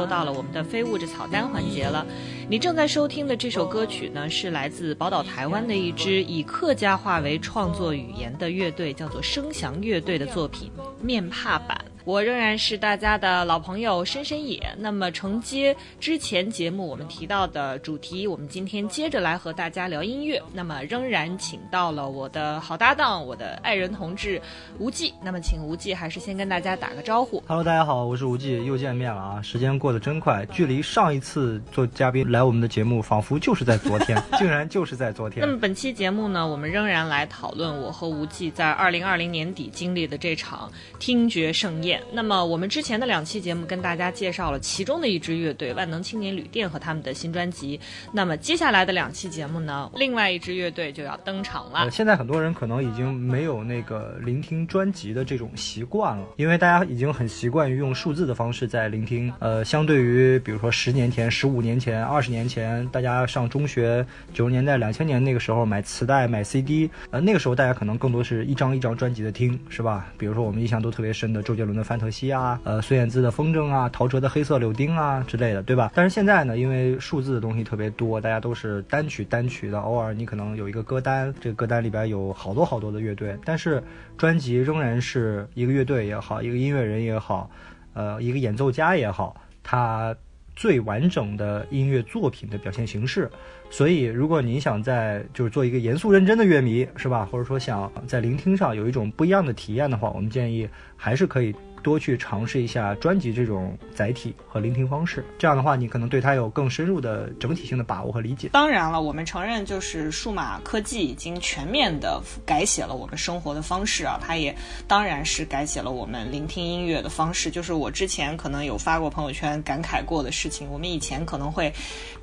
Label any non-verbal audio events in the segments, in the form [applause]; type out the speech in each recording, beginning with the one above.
又到了我们的非物质草单环节了。你正在收听的这首歌曲呢，是来自宝岛台湾的一支以客家话为创作语言的乐队，叫做声翔乐队的作品《面帕版》。我仍然是大家的老朋友深深野。那么承接之前节目我们提到的主题，我们今天接着来和大家聊音乐。那么仍然请到了我的好搭档，我的爱人同志无忌。那么请无忌还是先跟大家打个招呼。Hello，大家好，我是无忌，又见面了啊！时间过得真快，距离上一次做嘉宾来我们的节目，仿佛就是在昨天，[laughs] 竟然就是在昨天那。么本期节目呢，我们仍然来讨论我和无忌在二零二零年底经历的这场听觉盛宴。那么我们之前的两期节目跟大家介绍了其中的一支乐队万能青年旅店和他们的新专辑。那么接下来的两期节目呢，另外一支乐队就要登场了，。现在很多人可能已经没有那个聆听专辑的这种习惯了，因为大家已经很习惯于用数字的方式在聆听。呃，相对于比如说十年前、十五年前、二十年前，大家上中学九十年代、两千年那个时候买磁带、买 CD，呃，那个时候大家可能更多是一张一张专辑的听，是吧？比如说我们印象都特别深的周杰伦《范特西》啊，呃，孙燕姿的《风筝》啊，陶喆的《黑色柳丁》啊之类的，对吧？但是现在呢，因为数字的东西特别多，大家都是单曲单曲的，偶尔你可能有一个歌单，这个歌单里边有好多好多的乐队，但是专辑仍然是一个乐队也好，一个音乐人也好，呃，一个演奏家也好，他最完整的音乐作品的表现形式。所以，如果你想在就是做一个严肃认真的乐迷，是吧？或者说想在聆听上有一种不一样的体验的话，我们建议还是可以多去尝试一下专辑这种载体和聆听方式。这样的话，你可能对它有更深入的整体性的把握和理解。当然了，我们承认，就是数码科技已经全面的改写了我们生活的方式啊，它也当然是改写了我们聆听音乐的方式。就是我之前可能有发过朋友圈感慨过的事情，我们以前可能会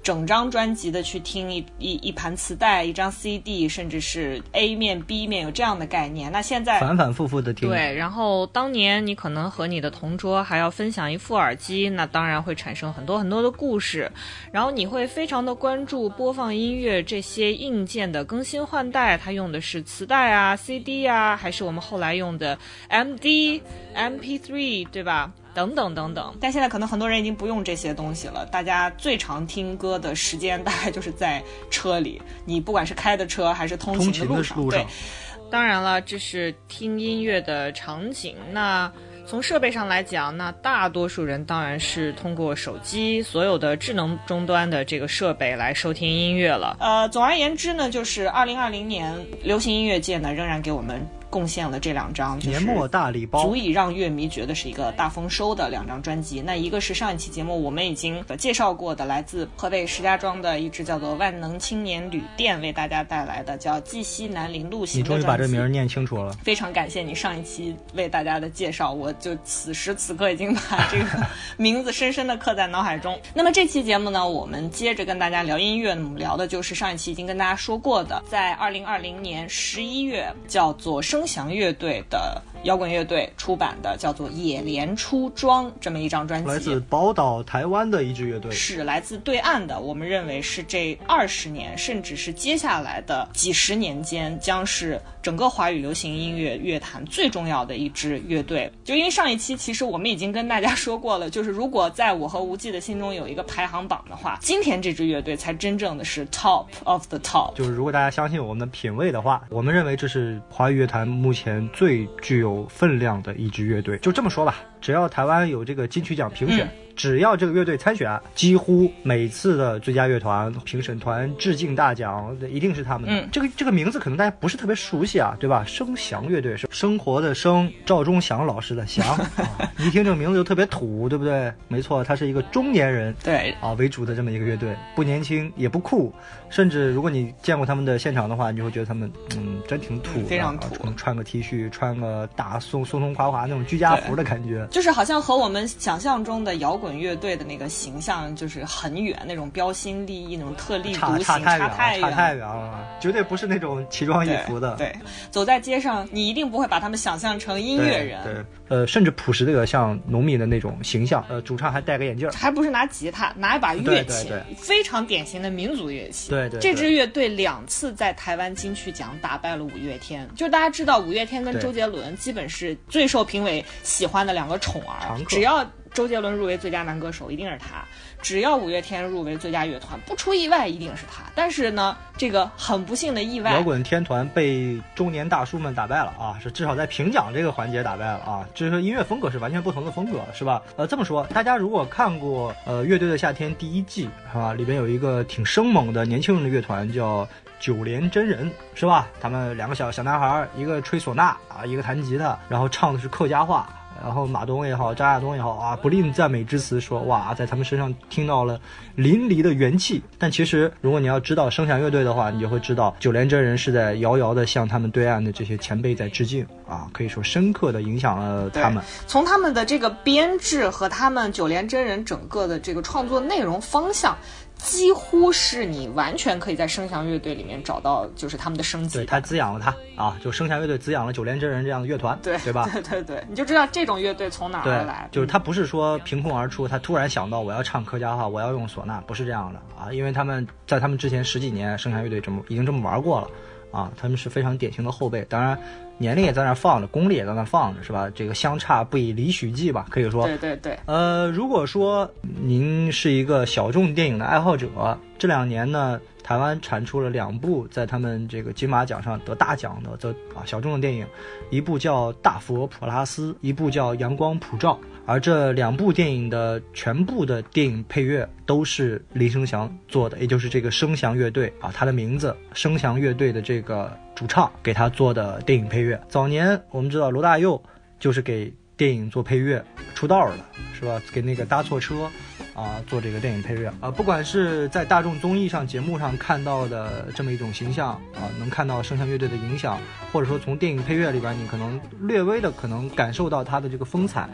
整张专辑的去听一一一盘磁带、一张 CD，甚至是 A 面、B 面有这样的概念。那现在反反复复的听，对，然后当年你可能和你的同桌还要分享一副耳机，那当然会产生很多很多的故事。然后你会非常的关注播放音乐这些硬件的更新换代，它用的是磁带啊、CD 啊，还是我们后来用的 MD、MP3，对吧？等等等等，但现在可能很多人已经不用这些东西了。大家最常听歌的时间大概就是在车里，你不管是开的车还是通通勤勤的路上，对的路上。，当然了，这是听音乐的场景。那从设备上来讲，那大多数人当然是通过手机所有的智能终端的这个设备来收听音乐了。呃，总而言之呢，就是二零二零年流行音乐界呢，仍然给我们贡献了这两张，就是年末大礼包足。以让乐迷觉得是一个大丰收的两张专辑。那一个是上一期节目我们已经介绍过的，来自河北石家庄的一支叫做万能青年旅店为大家带来的叫《绩溪南陵路行你》终于。把这名念清楚了。非常感谢你上一期为大家的介绍，我就此时此刻已经把这个名字深深的刻在脑海中。那么这期节目呢，我们接着跟大家聊音乐，我们聊的就是上一期已经跟大家说过的，在二零二零年十一月叫做声翔乐队的。摇滚乐队出版的，叫做《野莲出庄》这么一张专辑。来自宝岛台湾的一支乐队，是来自对岸的。我们认为是这二十年，甚至是接下来的几十年间，将是整个华语流行音乐乐坛最重要的一支乐队。就因为上一期其实我们已经跟大家说过了，就是如果在我和无忌的心中有一个排行榜的话，今天这支乐队才真正的是 top of the top。就是如果大家相信我们的品味的话，我们认为这是华语乐坛目前最具有有分量的一支乐队。就这么说吧，只要台湾有这个金曲奖评选。只要这个乐队参选，几乎每次的最佳乐团评审团致敬大奖一定是他们。嗯，这个这个名字可能大家不是特别熟悉啊，对吧？生祥乐队是生活的生，赵忠祥老师的祥，[laughs] 一听这个名字就特别土，对不对？没错，他是一个中年人对啊为主的这么一个乐队，不年轻也不酷，甚至如果你见过他们的现场的话，你就会觉得他们嗯真挺土，非常土，穿个 T 恤，穿个大松松松垮垮那种居家服的感觉，就是好像和我们想象中的摇滚。乐队的那个形象就是很远，那种标新立异、那种特立独行，差太远，差太远了，绝对不是那种奇装异服的。对，走在街上，你一定不会把他们想象成音乐人。对，呃，甚至朴实的像农民的那种形象。呃，主唱还戴个眼镜，还不是拿吉他，拿一把乐器，对非常典型的民族乐器。对对，这支乐队两次在台湾金曲奖打败了五月天。就大家知道，五月天跟周杰伦基本是最受评委喜欢的两个宠儿，只要。周杰伦入围最佳男歌手一定是他，只要五月天入围最佳乐团，不出意外一定是他。但是呢，这个很不幸的意外，摇滚天团被中年大叔们打败了啊！是至少在评奖这个环节打败了啊！就是说音乐风格是完全不同的风格，是吧？呃，这么说，大家如果看过呃《乐队的夏天》第一季，是吧？里边有一个挺生猛的年轻人的乐团叫九连真人，是吧？他们两个小小男孩，一个吹唢呐啊，一个弹吉他，然后唱的是客家话。然后马东也好，张亚东也好啊，不吝赞美之词，说哇，在他们身上听到了淋漓的元气。但其实，如果你要知道声响乐队的话，你就会知道九连真人是在遥遥的向他们对岸的这些前辈在致敬啊，可以说深刻的影响了他们。从他们的这个编制和他们九连真人整个的这个创作内容方向。几乎是你完全可以在声响乐队里面找到，就是他们的升级。对，他滋养了他啊，就声响乐队滋养了九连真人这样的乐团，对对吧？[laughs] 对对对，你就知道这种乐队从哪儿来。就是他不是说凭空而出，他突然想到我要唱客家话，我要用唢呐，不是这样的啊，因为他们在他们之前十几年声响乐队这么已经这么玩过了啊，他们是非常典型的后辈。当然。年龄也在那放着，功力也在那放着，是吧？这个相差不以离许计吧，可以说。对对对。呃，如果说您是一个小众电影的爱好者，这两年呢，台湾产出了两部在他们这个金马奖上得大奖的这啊小众的电影，一部叫《大佛普拉斯》，一部叫《阳光普照》。而这两部电影的全部的电影配乐都是林生祥做的，也就是这个声祥乐队啊，他的名字声祥乐队的这个主唱给他做的电影配乐。早年我们知道罗大佑就是给电影做配乐出道了，是吧？给那个搭错车啊做这个电影配乐啊。不管是在大众综艺上节目上看到的这么一种形象啊，能看到声像乐队的影响，或者说从电影配乐里边你可能略微的可能感受到他的这个风采。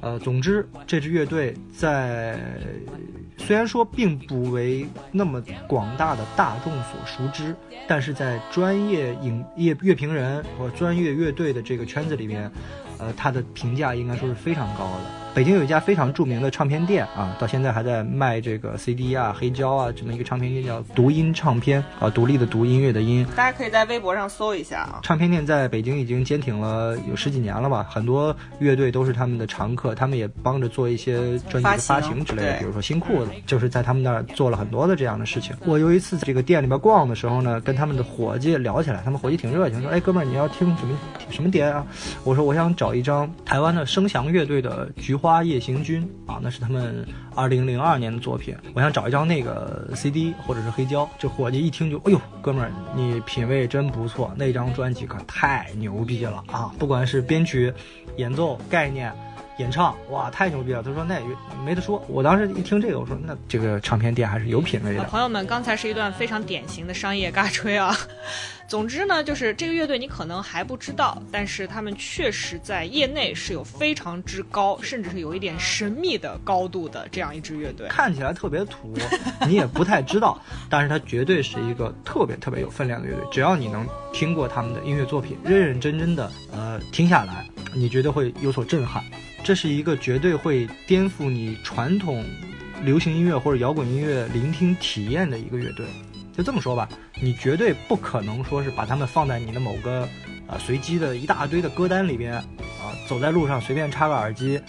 呃，总之，这支乐队在虽然说并不为那么广大的大众所熟知，但是在专业影业乐评人或专业乐队的这个圈子里面，呃，他的评价应该说是非常高的。北京有一家非常著名的唱片店啊，到现在还在卖这个 CD 啊、黑胶啊，这么一个唱片店叫读音唱片啊，独立的读音乐的音。大家可以在微博上搜一下啊。唱片店在北京已经坚挺了有十几年了吧，很多乐队都是他们的常客，他们也帮着做一些专辑的发行之类的，比如说新裤子，就是在他们那儿做了很多的这样的事情。我有一次在这个店里边逛的时候呢，跟他们的伙计聊起来，他们伙计挺热情，说：“哎，哥们儿，你要听什么什么碟啊？”我说：“我想找一张台湾的声翔乐队的《菊花夜行军》。”啊，那是他们二零零二年的作品。我想找一张那个 CD 或者是黑胶。这伙计一听就，哎呦，哥们儿，你品味真不错，那张专辑可太牛逼了啊！不管是编曲、演奏、概念、演唱，哇，太牛逼了。他说那也没得说。我当时一听这个，我说那这个唱片店还是有品位的。朋友们，刚才是一段非常典型的商业尬吹啊。总之呢，就是这个乐队你可能还不知道，但是他们确实在业内是有非常之高，甚至是有一点神秘的高度的这样一支乐队。看起来特别土，[laughs] 你也不太知道，但是它绝对是一个特别特别有分量的乐队。只要你能听过他们的音乐作品，认认真真的呃听下来，你绝对会有所震撼。这是一个绝对会颠覆你传统流行音乐或者摇滚音乐聆听体验的一个乐队。就这么说吧，你绝对不可能说是把他们放在你的某个啊随机的一大堆的歌单里边啊，走在路上随便插个耳机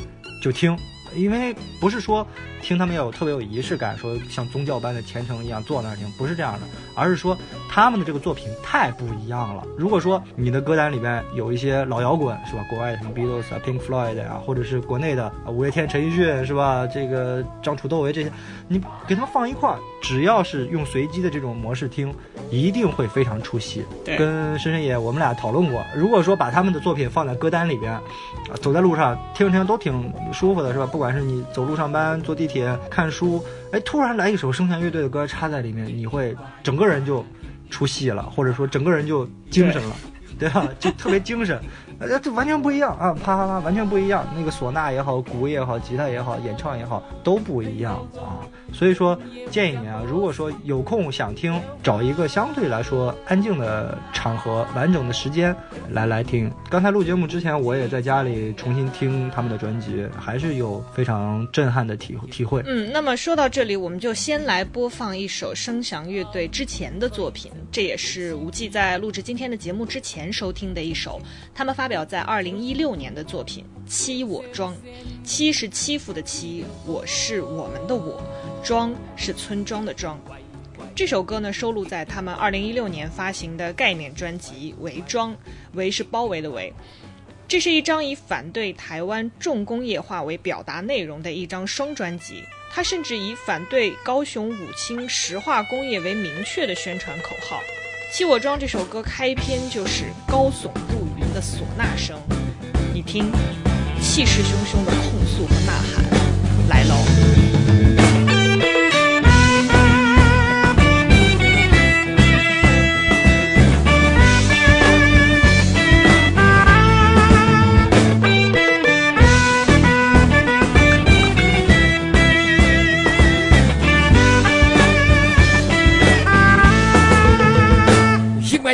就听，因为不是说听他们要有特别有仪式感，说像宗教般的虔诚一样坐那儿听，不是这样的，而是说他们的这个作品太不一样了。如果说你的歌单里边有一些老摇滚，是吧？国外什么 Beatles 啊、Pink Floyd 啊，或者是国内的五月天、陈奕迅，是吧？这个张楚、窦唯这些，你给他们放一块儿，只要是用随机的这种模式听，一定会非常出戏。跟深深爷我们俩讨论过，如果说把他们的作品放在歌单里边，啊，走在路上听着听着都挺舒服的，是吧？不管是你走路上班、坐地铁、看书，哎，突然来一首声响乐队的歌插在里面，你会整个人就出戏了，或者说整个人就精神了。对吧？就特别精神，呃，这完全不一样啊！啪啪啪，完全不一样。那个唢呐也好，鼓也好，吉他也好，演唱也好，都不一样啊。所以说，建议你啊，如果说有空想听，找一个相对来说安静的场合、完整的时间来来听。刚才录节目之前，我也在家里重新听他们的专辑，还是有非常震撼的体体会。嗯，那么说到这里，我们就先来播放一首声响乐队之前的作品，这也是无忌在录制今天的节目之前收听的一首，他们发发表在二零一六年的作品《欺我庄》。欺是欺负的欺，我是我们的我，庄是村庄的庄。这首歌呢，收录在他们二零一六年发行的概念专辑《围庄》，围是包围的围。这是一张以反对台湾重工业化为表达内容的一张双专辑。它甚至以反对高雄武清石化工业为明确的宣传口号。《弃我庄》这首歌开篇就是高耸入云的唢呐声，你听，气势汹汹的控诉和呐喊来喽。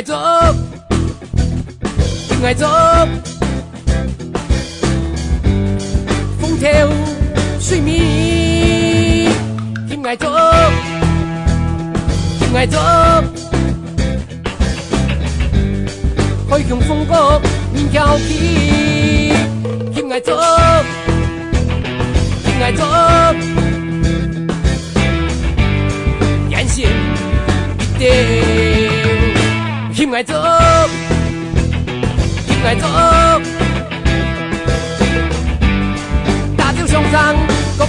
向外走，向外走，风跳水面，向外走，向外走，海向风波面挑起，向外走，向外走，眼线一定。向外走，向外走，大潮上山各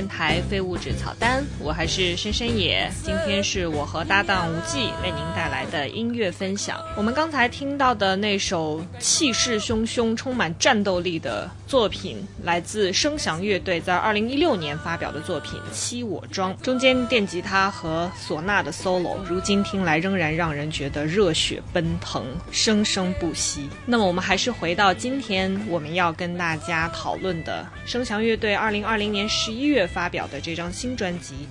电台非物质草单，我还是深深野。今天是我和搭档无忌为您带来的音乐分享。我们刚才听到的那首气势汹汹、充满战斗力的作品，来自声响乐队在二零一六年发表的作品《七我庄》，中间电吉他和唢呐的 solo，如今听来仍然让人觉得热血奔腾，生生不息。那么我们还是回到今天我们要跟大家讨论的声响乐队二零二零年十一月发表的这张新专辑《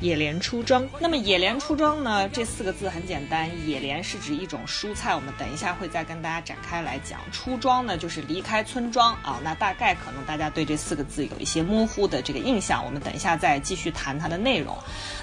野莲出庄。那么野莲出庄呢？这四个字很简单，野莲是指一种蔬菜，我们等一下会再跟大家展开来讲。出庄呢，就是离开村庄啊。那大概可能大家对这四个字有一些模糊的这个印象，我们等一下再继续谈它的内容。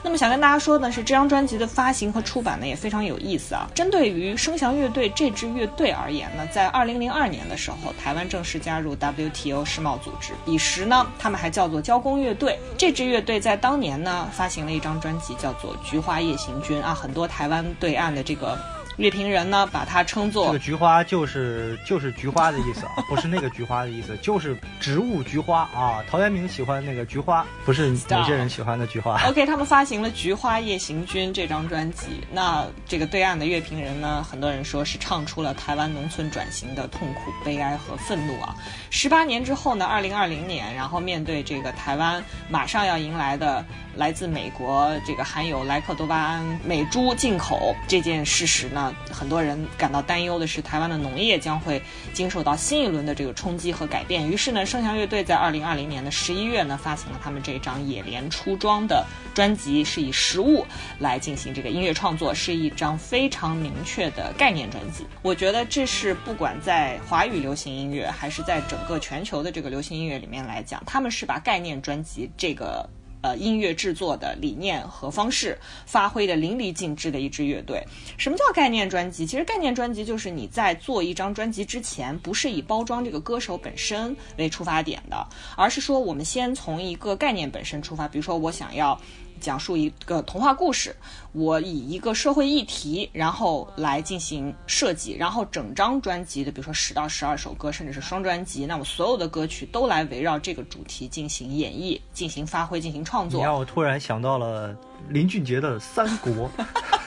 那么想跟大家说的是，这张专辑的发行和出版呢也非常有意思啊。针对于声翔乐队这支乐队而言呢，在二零零二年的时候，台湾正式加入 WTO 世贸组织，彼时呢，他们还叫做交工乐队。这支乐队在当年呢，发行了一张专辑，叫做《菊花夜行军》啊，很多台湾对岸的这个。乐评人呢，把它称作这个菊花就是就是菊花的意思啊，[laughs] 不是那个菊花的意思，就是植物菊花啊。陶渊明喜欢那个菊花，不是某些人喜欢的菊花。OK，他们发行了《菊花夜行军》这张专辑，那这个对岸的乐评人呢，很多人说是唱出了台湾农村转型的痛苦、悲哀和愤怒啊。十八年之后呢，二零二零年，然后面对这个台湾马上要迎来的。来自美国这个含有莱克多巴胺美猪进口这件事实呢，很多人感到担忧的是，台湾的农业将会经受到新一轮的这个冲击和改变。于是呢，盛祥乐队在二零二零年的十一月呢，发行了他们这张《野莲出庄》的专辑，是以食物来进行这个音乐创作，是一张非常明确的概念专辑。我觉得这是不管在华语流行音乐，还是在整个全球的这个流行音乐里面来讲，他们是把概念专辑这个。呃，音乐制作的理念和方式发挥的淋漓尽致的一支乐队。什么叫概念专辑？其实概念专辑就是你在做一张专辑之前，不是以包装这个歌手本身为出发点的，而是说我们先从一个概念本身出发。比如说，我想要。讲述一个童话故事，我以一个社会议题，然后来进行设计，然后整张专辑的，比如说十到十二首歌，甚至是双专辑，那么所有的歌曲都来围绕这个主题进行演绎、进行发挥、进行创作。你让我突然想到了林俊杰的《三国》。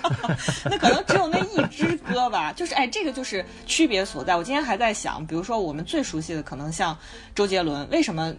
[laughs] 那可能只有那一支就是哎，这个就是区别所在。我今天还在想，比如说我们最熟悉的，可能像周杰伦，为什么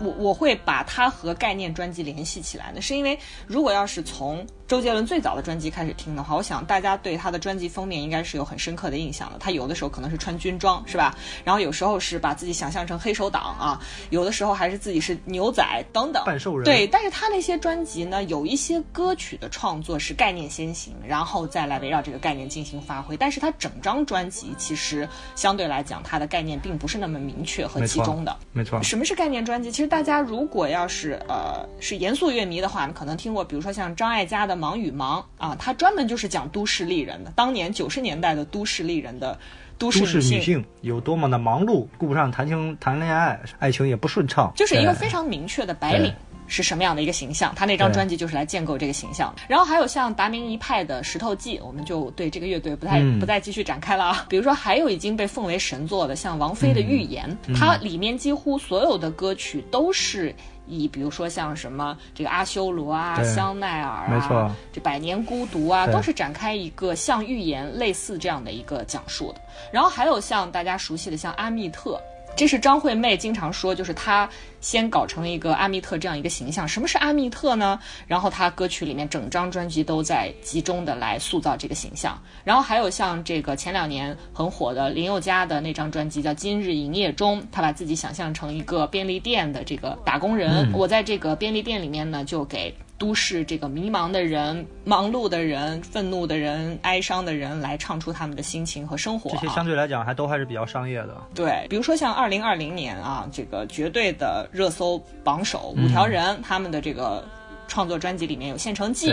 我我会把他和概念专辑联系起来呢？是因为如果要是从周杰伦最早的专辑开始听的话，我想大家对他的专辑封面应该是有很深刻的印象的。他有的时候可能是穿军装，是吧？然后有时候是把自己想象成黑手党啊，有的时候还是自己是牛仔等等。半兽人。对，但是他那些专辑呢，有一些歌曲的创作是概念先行，然后再来围绕这个概念进行发挥。但是他整张专辑其实相对来讲，它的概念并不是那么明确和集中的。没错。什么是概念专辑？其实大家如果要是呃是严肃乐迷的话，可能听过，比如说像张艾嘉的。忙与忙啊，他专门就是讲都市丽人的，当年九十年代的都市丽人的都市女性有多么的忙碌，顾不上谈情谈恋爱，爱情也不顺畅，就是一个非常明确的白领是什么样的一个形象。他那张专辑就是来建构这个形象。然后还有像达明一派的石头记，我们就对这个乐队不太不再继续展开了啊。比如说还有已经被奉为神作的像王菲的预言，它里面几乎所有的歌曲都是。以比如说像什么这个阿修罗啊、香奈儿啊、这百年孤独啊，都是展开一个像寓言类似这样的一个讲述的。然后还有像大家熟悉的像阿密特。这是张惠妹经常说，就是她先搞成了一个阿密特这样一个形象。什么是阿密特呢？然后她歌曲里面整张专辑都在集中的来塑造这个形象。然后还有像这个前两年很火的林宥嘉的那张专辑叫《今日营业中》，他把自己想象成一个便利店的这个打工人。我在这个便利店里面呢，就给。都市这个迷茫的人、忙碌的人、愤怒的人、哀伤的人，来唱出他们的心情和生活。这些相对来讲还都还是比较商业的。对，比如说像二零二零年啊，这个绝对的热搜榜首五条人，他们的这个。创作专辑里面有《现成记》，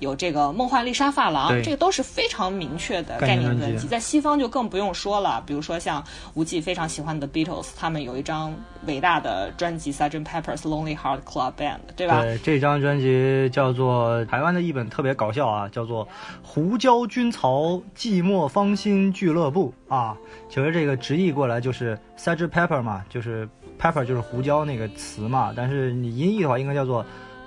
有这个《梦幻丽莎发廊》，这个都是非常明确的概念专辑。在西方就更不用说了，比如说像吴忌非常喜欢的 Beatles，他们有一张伟大的专辑《Sgt. Pepper's Lonely Heart Club Band》，对吧？对，这张专辑叫做台湾的一本特别搞笑啊，叫做《胡椒军曹寂寞芳心俱乐部》啊。其实这个直译过来就是 Sgt. Pepper 嘛，就是 Pepper 就是胡椒那个词嘛，但是你音译的话应该叫做。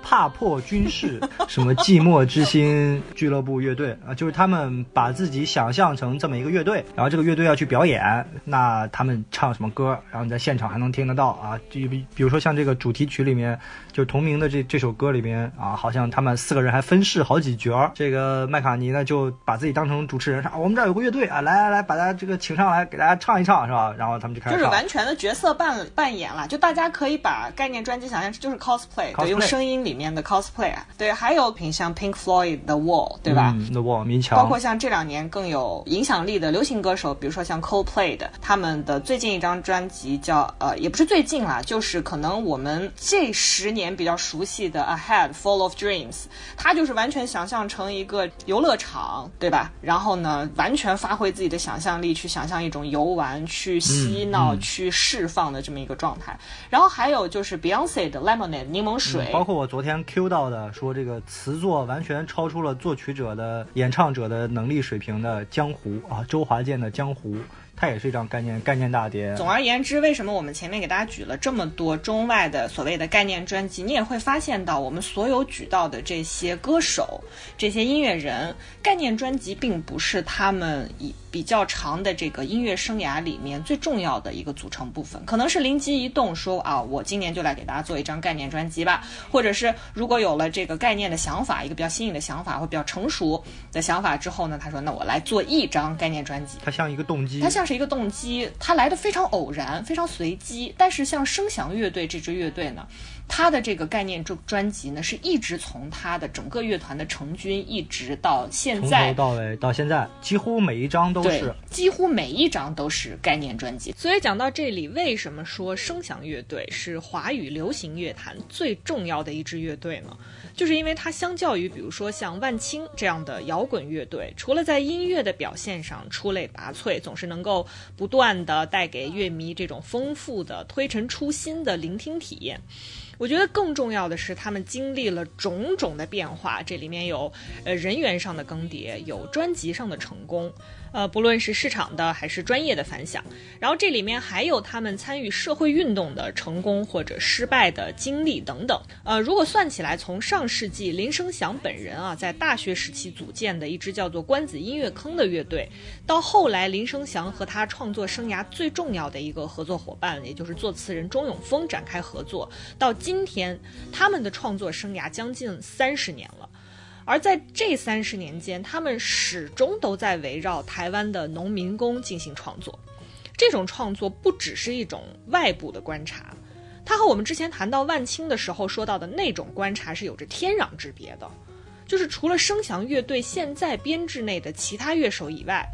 踏破军事，[laughs] 什么寂寞之心俱乐部乐队啊，就是他们把自己想象成这么一个乐队，然后这个乐队要去表演，那他们唱什么歌，然后你在现场还能听得到啊？就比比如说像这个主题曲里面，就是同名的这这首歌里边啊，好像他们四个人还分饰好几角儿。这个麦卡尼呢，就把自己当成主持人，说我们这儿有个乐队啊，来来来，把大家这个请上来，给大家唱一唱，是吧？然后他们就开始就是完全的角色扮扮演了，就大家可以把概念专辑想象就是 cosplay，对，用声音里。面的 cosplay，对，还有品像 Pink Floyd 的 Wall，对吧嗯？The Wall，民墙。包括像这两年更有影响力的流行歌手，比如说像 Coldplay 的，他们的最近一张专辑叫呃，也不是最近啦，就是可能我们这十年比较熟悉的 Ahead Full of Dreams，它就是完全想象成一个游乐场，对吧？然后呢，完全发挥自己的想象力去想象一种游玩、去嬉闹、去释放的这么一个状态。然后还有就是 Beyonce 的 Lemonade 柠檬水，包括我昨天 Q 到的说这个词作完全超出了作曲者的演唱者的能力水平的江湖啊，周华健的江湖。它也是一张概念概念大碟。总而言之，为什么我们前面给大家举了这么多中外的所谓的概念专辑？你也会发现到，我们所有举到的这些歌手、这些音乐人，概念专辑并不是他们以比较长的这个音乐生涯里面最重要的一个组成部分。可能是灵机一动，说啊，我今年就来给大家做一张概念专辑吧。或者是如果有了这个概念的想法，一个比较新颖的想法或比较成熟的想法之后呢，他说，那我来做一张概念专辑。它像一个动机，它像。是一个动机，它来的非常偶然，非常随机。但是像声响乐队这支乐队呢？他的这个概念专专辑呢，是一直从他的整个乐团的成军，一直到现在，从头到尾到现在，几乎每一张都是，几乎每一张都是概念专辑。所以讲到这里，为什么说声响乐队是华语流行乐坛最重要的一支乐队呢？就是因为它相较于比如说像万青这样的摇滚乐队，除了在音乐的表现上出类拔萃，总是能够不断的带给乐迷这种丰富的推陈出新的聆听体验。我觉得更重要的是，他们经历了种种的变化，这里面有呃人员上的更迭，有专辑上的成功。呃，不论是市场的还是专业的反响，然后这里面还有他们参与社会运动的成功或者失败的经历等等。呃，如果算起来，从上世纪林生祥本人啊，在大学时期组建的一支叫做关子音乐坑的乐队，到后来林生祥和他创作生涯最重要的一个合作伙伴，也就是作词人钟永峰展开合作，到今天他们的创作生涯将近三十年了。而在这三十年间，他们始终都在围绕台湾的农民工进行创作。这种创作不只是一种外部的观察，它和我们之前谈到万青的时候说到的那种观察是有着天壤之别的。就是除了声响乐队现在编制内的其他乐手以外，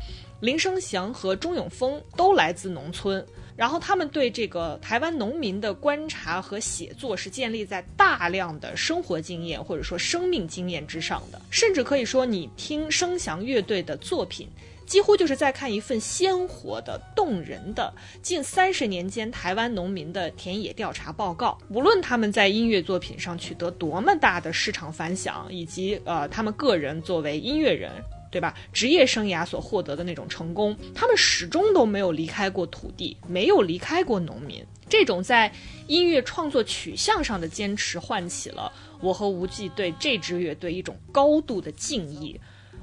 林生祥和钟永峰都来自农村。然后他们对这个台湾农民的观察和写作是建立在大量的生活经验或者说生命经验之上的，甚至可以说，你听声响乐队的作品，几乎就是在看一份鲜活的、动人的近三十年间台湾农民的田野调查报告。无论他们在音乐作品上取得多么大的市场反响，以及呃，他们个人作为音乐人。对吧？职业生涯所获得的那种成功，他们始终都没有离开过土地，没有离开过农民。这种在音乐创作取向上的坚持，唤起了我和无忌对这支乐队一种高度的敬意。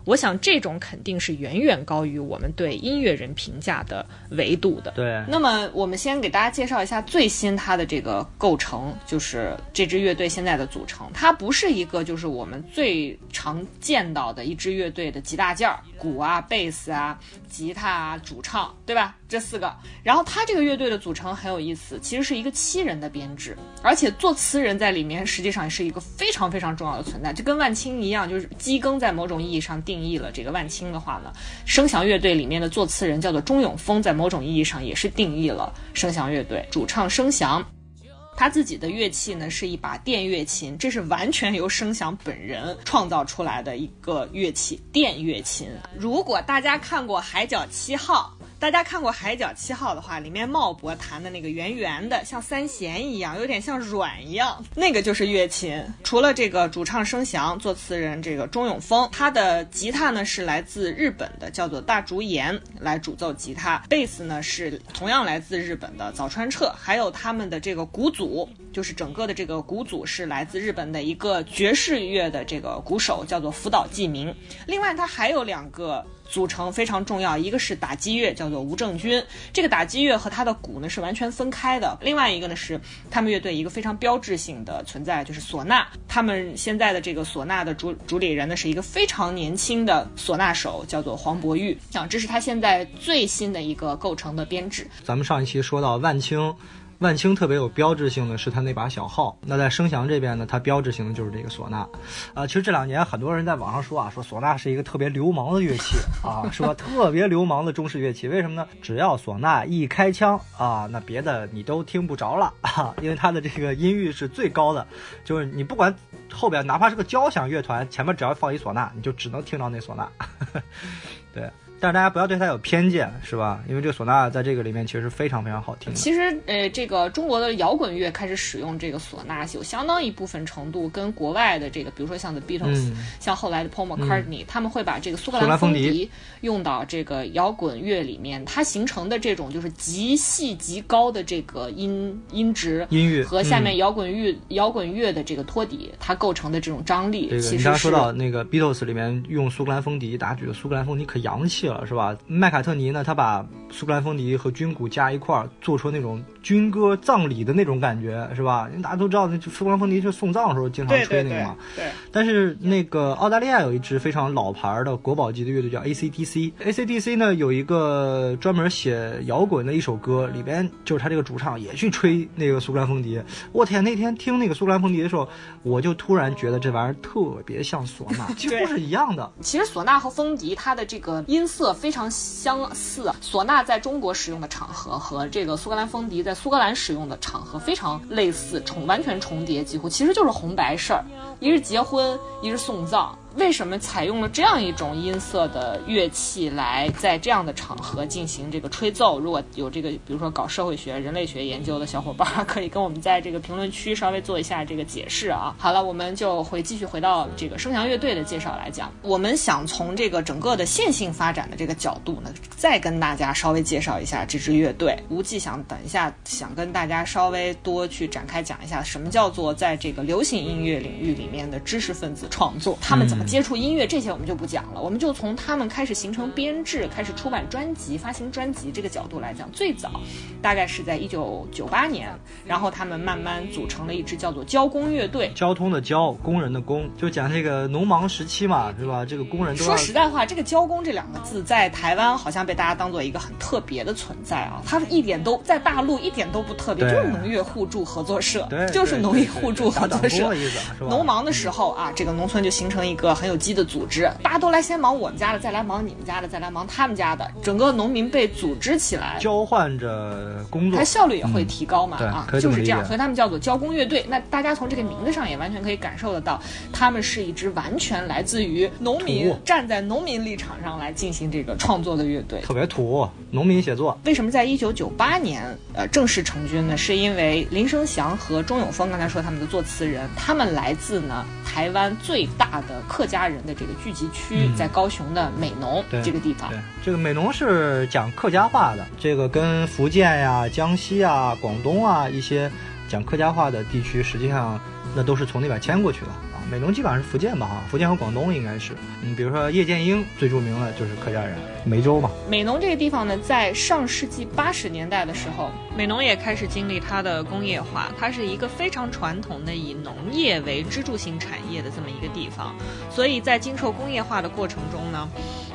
我想，这种肯定是远远高于我们对音乐人评价的维度的。对。那么，我们先给大家介绍一下最新它的这个构成，就是这支乐队现在的组成。它不是一个就是我们最常见到的一支乐队的几大件儿，鼓啊、贝斯啊、吉他啊、主唱，对吧？这四个。然后，他这个乐队的组成很有意思，其实是一个七人的编制，而且作词人在里面实际上是一个非常非常重要的存在，就跟万青一样，就是基庚在某种意义上。定义了这个万青的话呢，声响乐队里面的作词人叫做钟永峰，在某种意义上也是定义了声响乐队主唱声响，他自己的乐器呢是一把电乐琴，这是完全由声响本人创造出来的一个乐器，电乐琴。如果大家看过《海角七号》。大家看过《海角七号》的话，里面茂博弹的那个圆圆的，像三弦一样，有点像软一样，那个就是乐琴。除了这个主唱声翔，作词人这个钟永峰，他的吉他呢是来自日本的，叫做大竹岩来主奏吉他。贝斯呢是同样来自日本的早川彻，还有他们的这个鼓组，鼓就是整个的这个鼓组是来自日本的一个爵士乐的这个鼓手，叫做福岛纪明。另外，他还有两个。组成非常重要，一个是打击乐，叫做吴正军，这个打击乐和他的鼓呢是完全分开的。另外一个呢是他们乐队一个非常标志性的存在，就是唢呐。他们现在的这个唢呐的主主理人呢是一个非常年轻的唢呐手，叫做黄博玉。啊这是他现在最新的一个构成的编制。咱们上一期说到万青。万青特别有标志性的是他那把小号。那在声翔这边呢，它标志性的就是这个唢呐。啊，其实这两年很多人在网上说啊，说唢呐是一个特别流氓的乐器啊，是吧？[laughs] 特别流氓的中式乐器。为什么呢？只要唢呐一开腔啊，那别的你都听不着了啊，因为它的这个音域是最高的，就是你不管后边哪怕是个交响乐团，前面只要放一唢呐，你就只能听到那唢呐。[laughs] 对。但是大家不要对它有偏见，是吧？因为这个唢呐在这个里面其实非常非常好听。其实，呃，这个中国的摇滚乐开始使用这个唢呐，有相当一部分程度跟国外的这个，比如说像 The Beatles，像后来的 Paul McCartney，他们会把这个苏格兰风笛用到这个摇滚乐里面，它形成的这种就是极细极高的这个音音质音域和下面摇滚乐摇滚乐的这个托底，它构成的这种张力。这个你刚说到那个 Beatles 里面用苏格兰风笛，大家觉得苏格兰风笛可洋气是吧？麦卡特尼呢？他把苏格兰风笛和军鼓加一块儿，做出那种军歌葬礼的那种感觉，是吧？因为大家都知道，那苏格兰风笛是送葬的时候经常吹那个嘛。对。但是那个澳大利亚有一支非常老牌的国宝级的乐队叫 A.C.D.C。A.C.D.C 呢有一个专门写摇滚的一首歌，里边就是他这个主唱也去吹那个苏格兰风笛。我天，那天听那个苏格兰风笛的时候，我就突然觉得这玩意儿特别像唢呐，[laughs] 几乎是一样的。其实唢呐和风笛它的这个音色非常相似，唢呐在中国使用的场合和这个苏格兰风笛在苏格兰使用的场合非常类似，重完全重叠，几乎其实就是红白事儿，一是结婚，一是送葬。为什么采用了这样一种音色的乐器来在这样的场合进行这个吹奏？如果有这个，比如说搞社会学、人类学研究的小伙伴，可以跟我们在这个评论区稍微做一下这个解释啊。好了，我们就回继续回到这个声翔乐队的介绍来讲。我们想从这个整个的线性发展的这个角度呢，再跟大家稍微介绍一下这支乐队。无忌想等一下想跟大家稍微多去展开讲一下，什么叫做在这个流行音乐领域里面的知识分子创作，他们怎么。接触音乐这些我们就不讲了，我们就从他们开始形成编制、开始出版专辑、发行专辑这个角度来讲，最早大概是在一九九八年，然后他们慢慢组成了一支叫做交工乐队，交通的交，工人的工，就讲这个农忙时期嘛，是吧？这个工人说实在话，这个交工这两个字在台湾好像被大家当做一个很特别的存在啊，它一点都在大陆一点都不特别，就是农业互助合作社，就是农业互助合作社，农忙的时候啊，这个农村就形成一个。很有机的组织，大家都来先忙我们家的，再来忙你们家的，再来忙他们家的，整个农民被组织起来，交换着工作，它效率也会提高嘛？啊，就是这样，所以他们叫做交工乐队。那大家从这个名字上也完全可以感受得到，他们是一支完全来自于农民，站在农民立场上来进行这个创作的乐队，特别土，农民写作。为什么在一九九八年呃正式成军呢？是因为林生祥和钟永峰刚才说他们的作词人，他们来自呢台湾最大的客。家人的这个聚集区在高雄的美浓这个地方。对，这个美浓是讲客家话的，这个跟福建呀、江西啊、广东啊一些讲客家话的地区，实际上那都是从那边迁过去的啊。美浓基本上是福建吧，哈，福建和广东应该是。嗯，比如说叶剑英最著名的就是客家人，梅州嘛。美浓这个地方呢，在上世纪八十年代的时候。美农也开始经历它的工业化，它是一个非常传统的以农业为支柱性产业的这么一个地方，所以在经受工业化的过程中呢，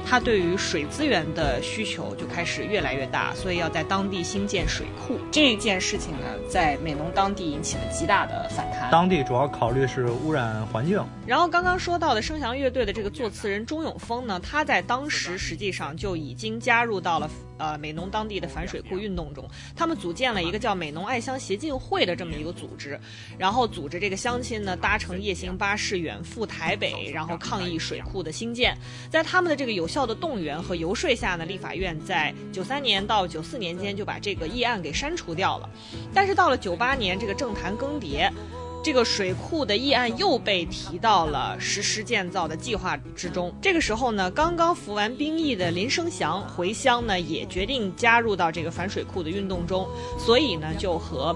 它对于水资源的需求就开始越来越大，所以要在当地新建水库。这件事情呢，在美农当地引起了极大的反弹。当地主要考虑是污染环境。然后刚刚说到的声翔乐队的这个作词人钟永峰呢，他在当时实际上就已经加入到了。呃，美浓当地的反水库运动中，他们组建了一个叫美浓爱乡协进会的这么一个组织，然后组织这个乡亲呢搭乘夜行巴士远赴台北，然后抗议水库的兴建。在他们的这个有效的动员和游说下呢，立法院在九三年到九四年间就把这个议案给删除掉了。但是到了九八年，这个政坛更迭。这个水库的议案又被提到了实施建造的计划之中。这个时候呢，刚刚服完兵役的林生祥回乡呢，也决定加入到这个反水库的运动中，所以呢，就和。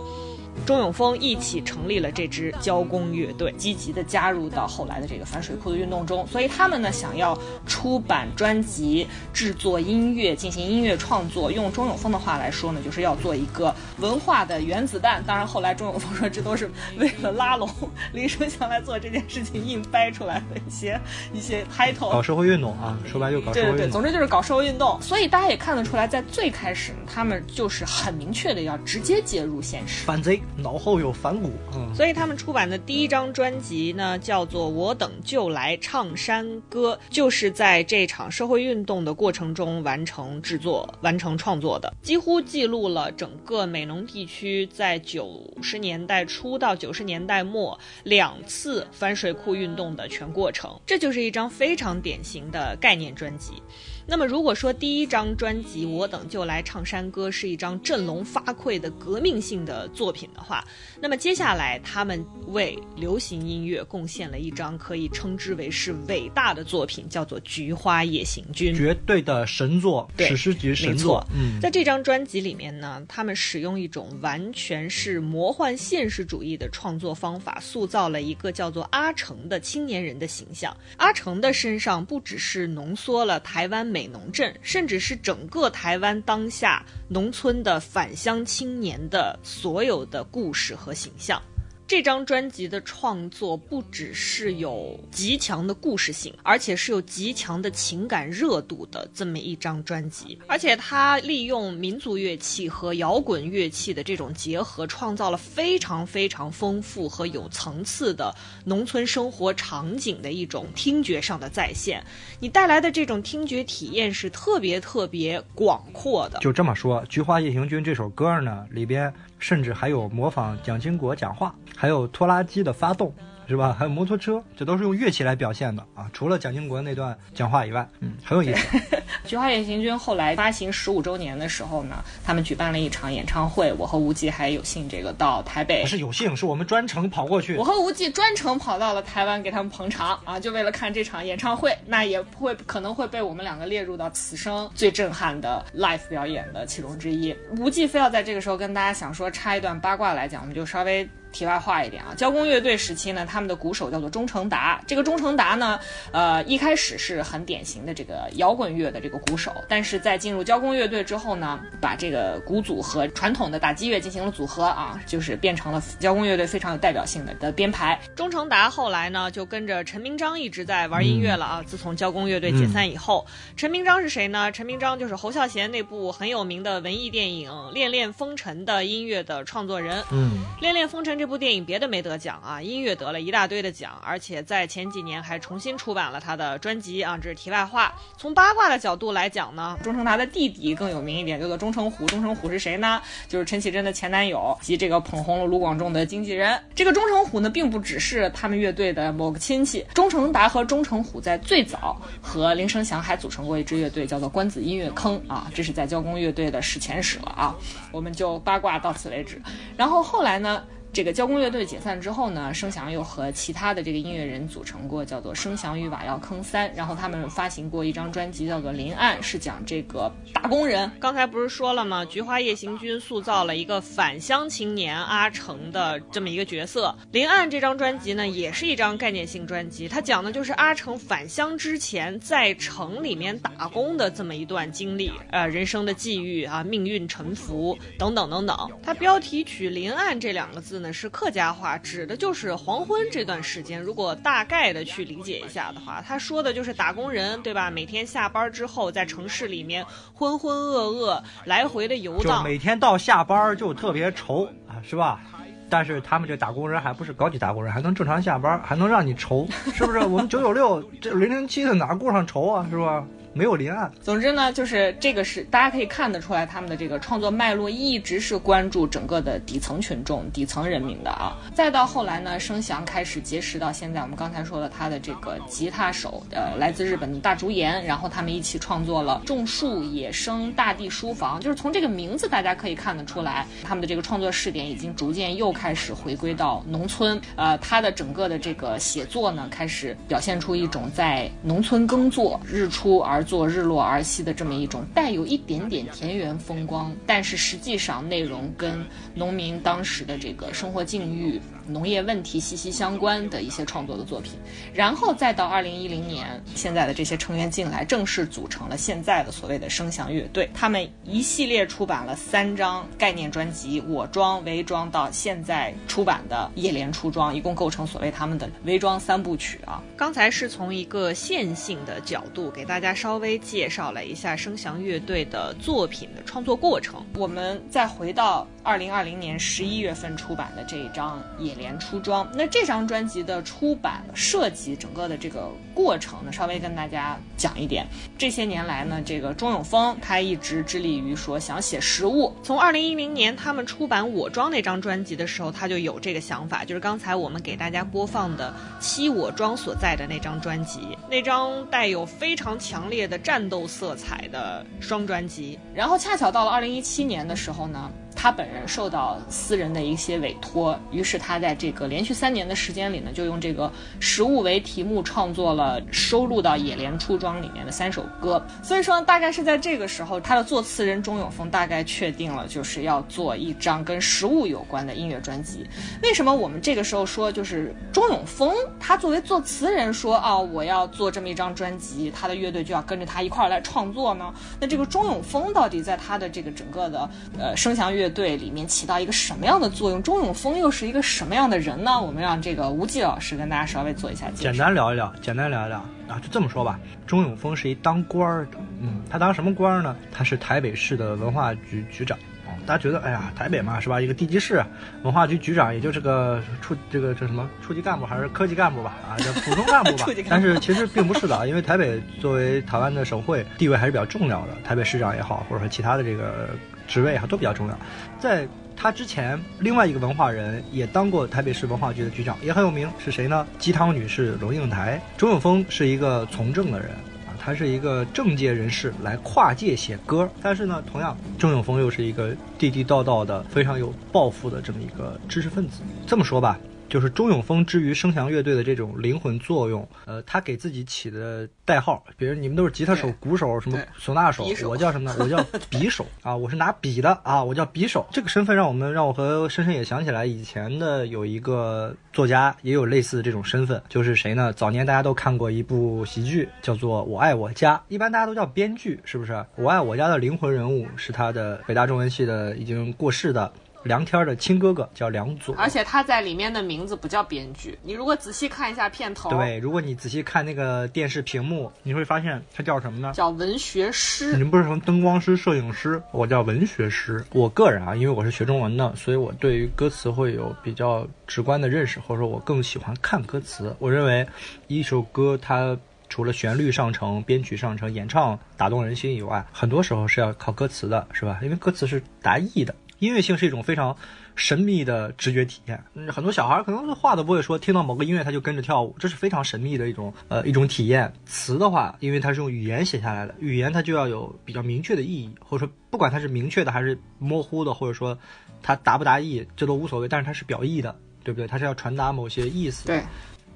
钟永峰一起成立了这支交工乐队，积极的加入到后来的这个反水库的运动中。所以他们呢，想要出版专辑、制作音乐、进行音乐创作。用钟永峰的话来说呢，就是要做一个文化的原子弹。当然，后来钟永峰说，这都是为了拉拢林生祥来做这件事情硬掰出来的一些一些 title。搞社会运动啊，说白就搞社会运动。对对对，总之就是搞社会运动。所以大家也看得出来，在最开始，他们就是很明确的要直接介入现实，反贼。脑后有反骨，嗯，所以他们出版的第一张专辑呢，叫做《我等就来唱山歌》，就是在这场社会运动的过程中完成制作、完成创作的，几乎记录了整个美浓地区在九十年代初到九十年代末两次反水库运动的全过程。这就是一张非常典型的概念专辑。那么，如果说第一张专辑《我等就来唱山歌》是一张振聋发聩的革命性的作品的话，那么接下来他们为流行音乐贡献了一张可以称之为是伟大的作品，叫做《菊花夜行军》，绝对的神作，史诗级神作。嗯，在这张专辑里面呢，他们使用一种完全是魔幻现实主义的创作方法，塑造了一个叫做阿成的青年人的形象。阿成的身上不只是浓缩了台湾美。美浓镇，甚至是整个台湾当下农村的返乡青年的所有的故事和形象。这张专辑的创作不只是有极强的故事性，而且是有极强的情感热度的这么一张专辑。而且它利用民族乐器和摇滚乐器的这种结合，创造了非常非常丰富和有层次的农村生活场景的一种听觉上的再现。你带来的这种听觉体验是特别特别广阔的。就这么说，《菊花夜行军》这首歌呢，里边甚至还有模仿蒋经国讲话。还有拖拉机的发动。是吧？还有摩托车，这都是用乐器来表现的啊！除了蒋经国那段讲话以外，嗯，很有意思。菊花夜行军后来发行十五周年的时候呢，他们举办了一场演唱会，我和无忌还有幸这个到台北，不是有幸，是我们专程跑过去。我和无忌专程跑到了台湾给他们捧场啊，就为了看这场演唱会。那也不会可能会被我们两个列入到此生最震撼的 live 表演的其中之一。无忌非要在这个时候跟大家想说插一段八卦来讲，我们就稍微。题外话一点啊，交工乐队时期呢，他们的鼓手叫做钟成达。这个钟成达呢，呃，一开始是很典型的这个摇滚乐的这个鼓手，但是在进入交工乐队之后呢，把这个鼓组和传统的打击乐进行了组合啊，就是变成了交工乐队非常有代表性的的编排。钟成达后来呢，就跟着陈明章一直在玩音乐了啊。自从交工乐队解散以后，陈明章是谁呢？陈明章就是侯孝贤那部很有名的文艺电影《恋恋风尘》的音乐的创作人。嗯，《恋恋风尘》。这这部电影别的没得奖啊，音乐得了一大堆的奖，而且在前几年还重新出版了他的专辑啊，这是题外话。从八卦的角度来讲呢，钟成达的弟弟更有名一点，叫做钟成虎。钟成虎是谁呢？就是陈绮贞的前男友及这个捧红了卢广仲的经纪人。这个钟成虎呢，并不只是他们乐队的某个亲戚。钟成达和钟成虎在最早和林生祥还组成过一支乐队，叫做关子音乐坑啊，这是在交工乐队的史前史了啊。我们就八卦到此为止。然后后来呢？这个交工乐队解散之后呢，声翔又和其他的这个音乐人组成过叫做《声翔与瓦窑坑三》，然后他们发行过一张专辑叫做《临岸》，是讲这个打工人。刚才不是说了吗？菊花夜行军塑造了一个返乡青年阿成的这么一个角色。《临岸》这张专辑呢，也是一张概念性专辑，它讲的就是阿成返乡之前在城里面打工的这么一段经历，呃，人生的际遇啊，命运沉浮等等等等。它标题曲“临岸”这两个字。呢是客家话，指的就是黄昏这段时间。如果大概的去理解一下的话，他说的就是打工人，对吧？每天下班之后，在城市里面浑浑噩噩来回的游荡，每天到下班就特别愁啊，是吧？但是他们这打工人还不是高级打工人，还能正常下班，还能让你愁，是不是？我们九九六这零零七的哪顾上愁啊，是吧？没有临岸。总之呢，就是这个是大家可以看得出来，他们的这个创作脉络一直是关注整个的底层群众、底层人民的啊。再到后来呢，声翔开始结识到现在我们刚才说的他的这个吉他手，呃，来自日本的大竹研，然后他们一起创作了《种树野生大地书房》。就是从这个名字大家可以看得出来，他们的这个创作试点已经逐渐又开始回归到农村。呃，他的整个的这个写作呢，开始表现出一种在农村耕作、日出而。作日落而息的这么一种带有一点点田园风光，但是实际上内容跟农民当时的这个生活境遇、农业问题息息相关的一些创作的作品。然后再到二零一零年，现在的这些成员进来，正式组成了现在的所谓的声响乐队。他们一系列出版了三张概念专辑，《我装》《伪装》到现在出版的《夜连出装》，一共构成所谓他们的“伪装三部曲”啊。刚才是从一个线性的角度给大家稍稍微介绍了一下声响乐队的作品的创作过程。我们再回到二零二零年十一月份出版的这一张《野莲出装》，那这张专辑的出版设计整个的这个过程呢，稍微跟大家讲一点。这些年来呢，这个钟永峰他一直致力于说想写实物。从二零一零年他们出版《我装》那张专辑的时候，他就有这个想法，就是刚才我们给大家播放的《七我装》所在的那张专辑，那张带有非常强烈的战斗色彩的双专辑。然后恰巧到了二零一七年的时候呢。他本人受到私人的一些委托，于是他在这个连续三年的时间里呢，就用这个食物为题目创作了收录到《野莲出装》里面的三首歌。所以说，大概是在这个时候，他的作词人钟永峰大概确定了，就是要做一张跟食物有关的音乐专辑。为什么我们这个时候说，就是钟永峰他作为作词人说啊，我要做这么一张专辑，他的乐队就要跟着他一块儿来创作呢？那这个钟永峰到底在他的这个整个的呃声响乐队里面起到一个什么样的作用？钟永峰又是一个什么样的人呢？我们让这个吴忌老师跟大家稍微做一下介绍。简单聊一聊，简单聊一聊啊，就这么说吧。钟永峰是一当官儿的，嗯，他当什么官儿呢？他是台北市的文化局局长。大家觉得，哎呀，台北嘛，是吧？一个地级市，文化局局长也就是个处这个这什么处级干部还是科级干部吧？啊，叫普通干部吧。[laughs] 但是其实并不是的，因为台北作为台湾的省会，地位还是比较重要的。台北市长也好，或者说其他的这个。职位哈都比较重要，在他之前，另外一个文化人也当过台北市文化局的局长，也很有名，是谁呢？鸡汤女士龙应台。钟永峰是一个从政的人啊，他是一个政界人士来跨界写歌，但是呢，同样钟永峰又是一个地地道道的非常有抱负的这么一个知识分子。这么说吧。就是钟永峰之于声翔乐队的这种灵魂作用，呃，他给自己起的代号，比如你们都是吉他手、鼓手、什么唢呐手，我叫什么呢？[laughs] 我叫匕首啊，我是拿笔的啊，我叫匕首。这个身份让我们让我和深深也想起来以前的有一个作家也有类似的这种身份，就是谁呢？早年大家都看过一部喜剧，叫做《我爱我家》，一般大家都叫编剧，是不是？我爱我家的灵魂人物是他的北大中文系的已经过世的。梁天的亲哥哥叫梁左，而且他在里面的名字不叫编剧。你如果仔细看一下片头，对，如果你仔细看那个电视屏幕，你会发现他叫什么呢？叫文学师。你们不是什么灯光师、摄影师，我叫文学师。我个人啊，因为我是学中文的，所以我对于歌词会有比较直观的认识，或者说我更喜欢看歌词。我认为一首歌它除了旋律上乘、编曲上乘、演唱打动人心以外，很多时候是要靠歌词的，是吧？因为歌词是达意的。音乐性是一种非常神秘的直觉体验。嗯很多小孩可能话都不会说，听到某个音乐他就跟着跳舞，这是非常神秘的一种呃一种体验。词的话，因为它是用语言写下来的，语言它就要有比较明确的意义，或者说不管它是明确的还是模糊的，或者说它达不达意，这都无所谓。但是它是表意的，对不对？它是要传达某些意思。对，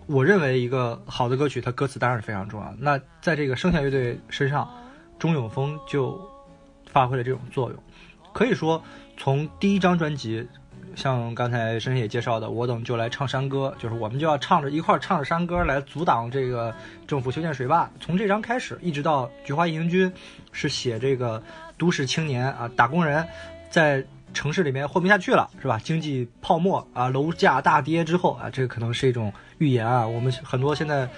我认为一个好的歌曲，它歌词当然是非常重要。那在这个声响乐队身上，钟永峰就发挥了这种作用，可以说。从第一张专辑，像刚才深深也介绍的，我等就来唱山歌，就是我们就要唱着一块儿唱着山歌来阻挡这个政府修建水坝。从这张开始，一直到菊花义行军，是写这个都市青年啊，打工人，在城市里面混不下去了，是吧？经济泡沫啊，楼价大跌之后啊，这个可能是一种预言啊。我们很多现在。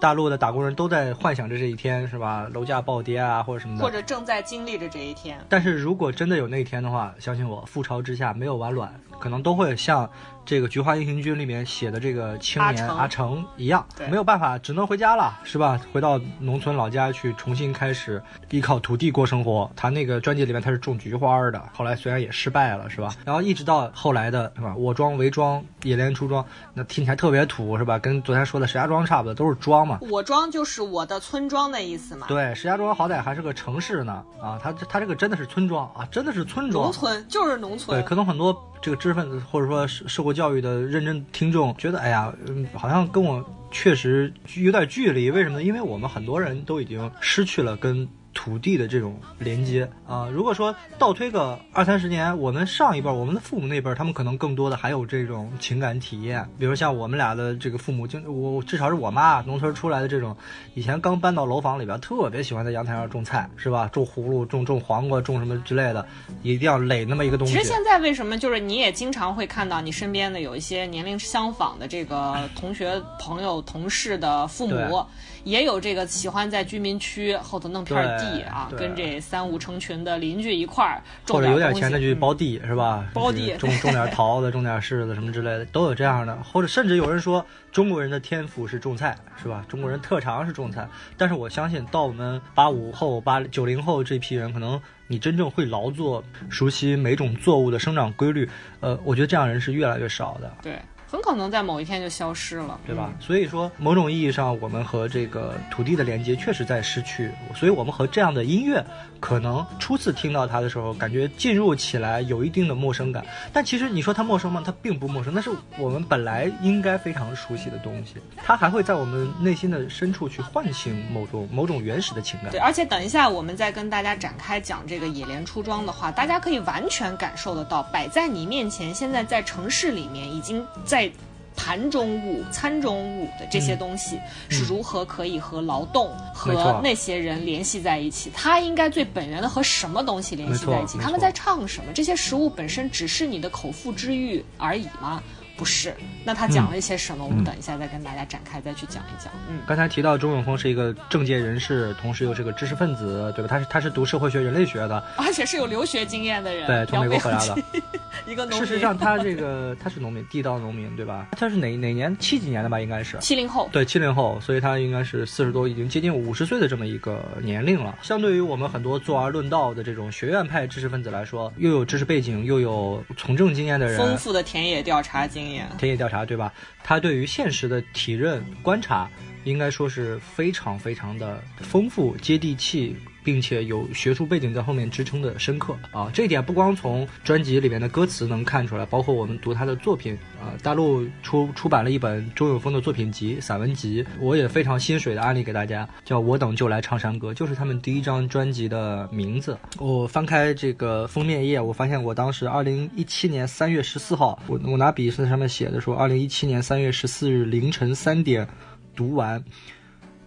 大陆的打工人都在幻想着这一天，是吧？楼价暴跌啊，或者什么的，或者正在经历着这一天。但是如果真的有那一天的话，相信我，覆巢之下没有完卵，可能都会像。这个《菊花英雄军》里面写的这个青年阿成一样，没有办法，只能回家了，是吧？回到农村老家去重新开始，依靠土地过生活。他那个专辑里面他是种菊花的，后来虽然也失败了，是吧？然后一直到后来的，是吧？我装为装，野莲出装，那听起来特别土，是吧？跟昨天说的石家庄差不多，都是庄嘛。我庄就是我的村庄的意思嘛。对，石家庄好歹还是个城市呢，啊，他他这个真的是村庄啊，真的是村庄。农村就是农村。对，可能很多这个知识分子或者说受过教育的认真听众觉得，哎呀，嗯，好像跟我确实有点距离。为什么呢？因为我们很多人都已经失去了跟。土地的这种连接啊，如果说倒推个二三十年，我们上一辈，我们的父母那辈，他们可能更多的还有这种情感体验。比如像我们俩的这个父母，就我至少是我妈农村出来的这种，以前刚搬到楼房里边，特别喜欢在阳台上种菜，是吧？种葫芦、种种黄瓜、种什么之类的，一定要垒那么一个东西。其实现在为什么就是你也经常会看到你身边的有一些年龄相仿的这个同学、朋友、同事的父母。也有这个喜欢在居民区后头弄片地啊，跟这三五成群的邻居一块儿种或者有点钱的就包地是吧？包地种种点桃子，种点柿子什么之类的，都有这样的。或者甚至有人说中国人的天赋是种菜是吧？中国人特长是种菜。但是我相信到我们八五后、八九零后这批人，可能你真正会劳作、熟悉每种作物的生长规律，呃，我觉得这样人是越来越少的。对。很可能在某一天就消失了，对吧？所以说，某种意义上，我们和这个土地的连接确实在失去。所以我们和这样的音乐，可能初次听到它的时候，感觉进入起来有一定的陌生感。但其实你说它陌生吗？它并不陌生，那是我们本来应该非常熟悉的东西。它还会在我们内心的深处去唤醒某种某种原始的情感。对，而且等一下我们再跟大家展开讲这个野莲出庄的话，大家可以完全感受得到，摆在你面前，现在在城市里面已经在。盘中物、餐中物的这些东西是如何可以和劳动和那些人联系在一起？它应该最本源的和什么东西联系在一起？他们在唱什么？这些食物本身只是你的口腹之欲而已吗？不是，那他讲了一些什么？我们等一下再跟大家展开，再去讲一讲。嗯，刚才提到钟永峰是一个政界人士，同时又是个知识分子，对吧？他是他是读社会学、人类学的，[laughs] 而且是有留学经验的人。对，从美国回来的。[laughs] 一个农民。事实上，他这个他是农民，地道农民，对吧？他是哪哪年？七几年的吧？应该是七零后。对，七零后，所以他应该是四十多，已经接近五十岁的这么一个年龄了。相对于我们很多坐而论道的这种学院派知识分子来说，又有知识背景，又有从政经验的人，丰富的田野调查经验，田野调查。对吧？他对于现实的体认观察，应该说是非常非常的丰富、接地气。并且有学术背景在后面支撑的深刻啊，这一点不光从专辑里面的歌词能看出来，包括我们读他的作品啊，大陆出出版了一本周永峰的作品集、散文集，我也非常心水的安利给大家，叫《我等就来唱山歌》，就是他们第一张专辑的名字。我翻开这个封面页，我发现我当时二零一七年三月十四号，我我拿笔在上面写的说，二零一七年三月十四日凌晨三点读完。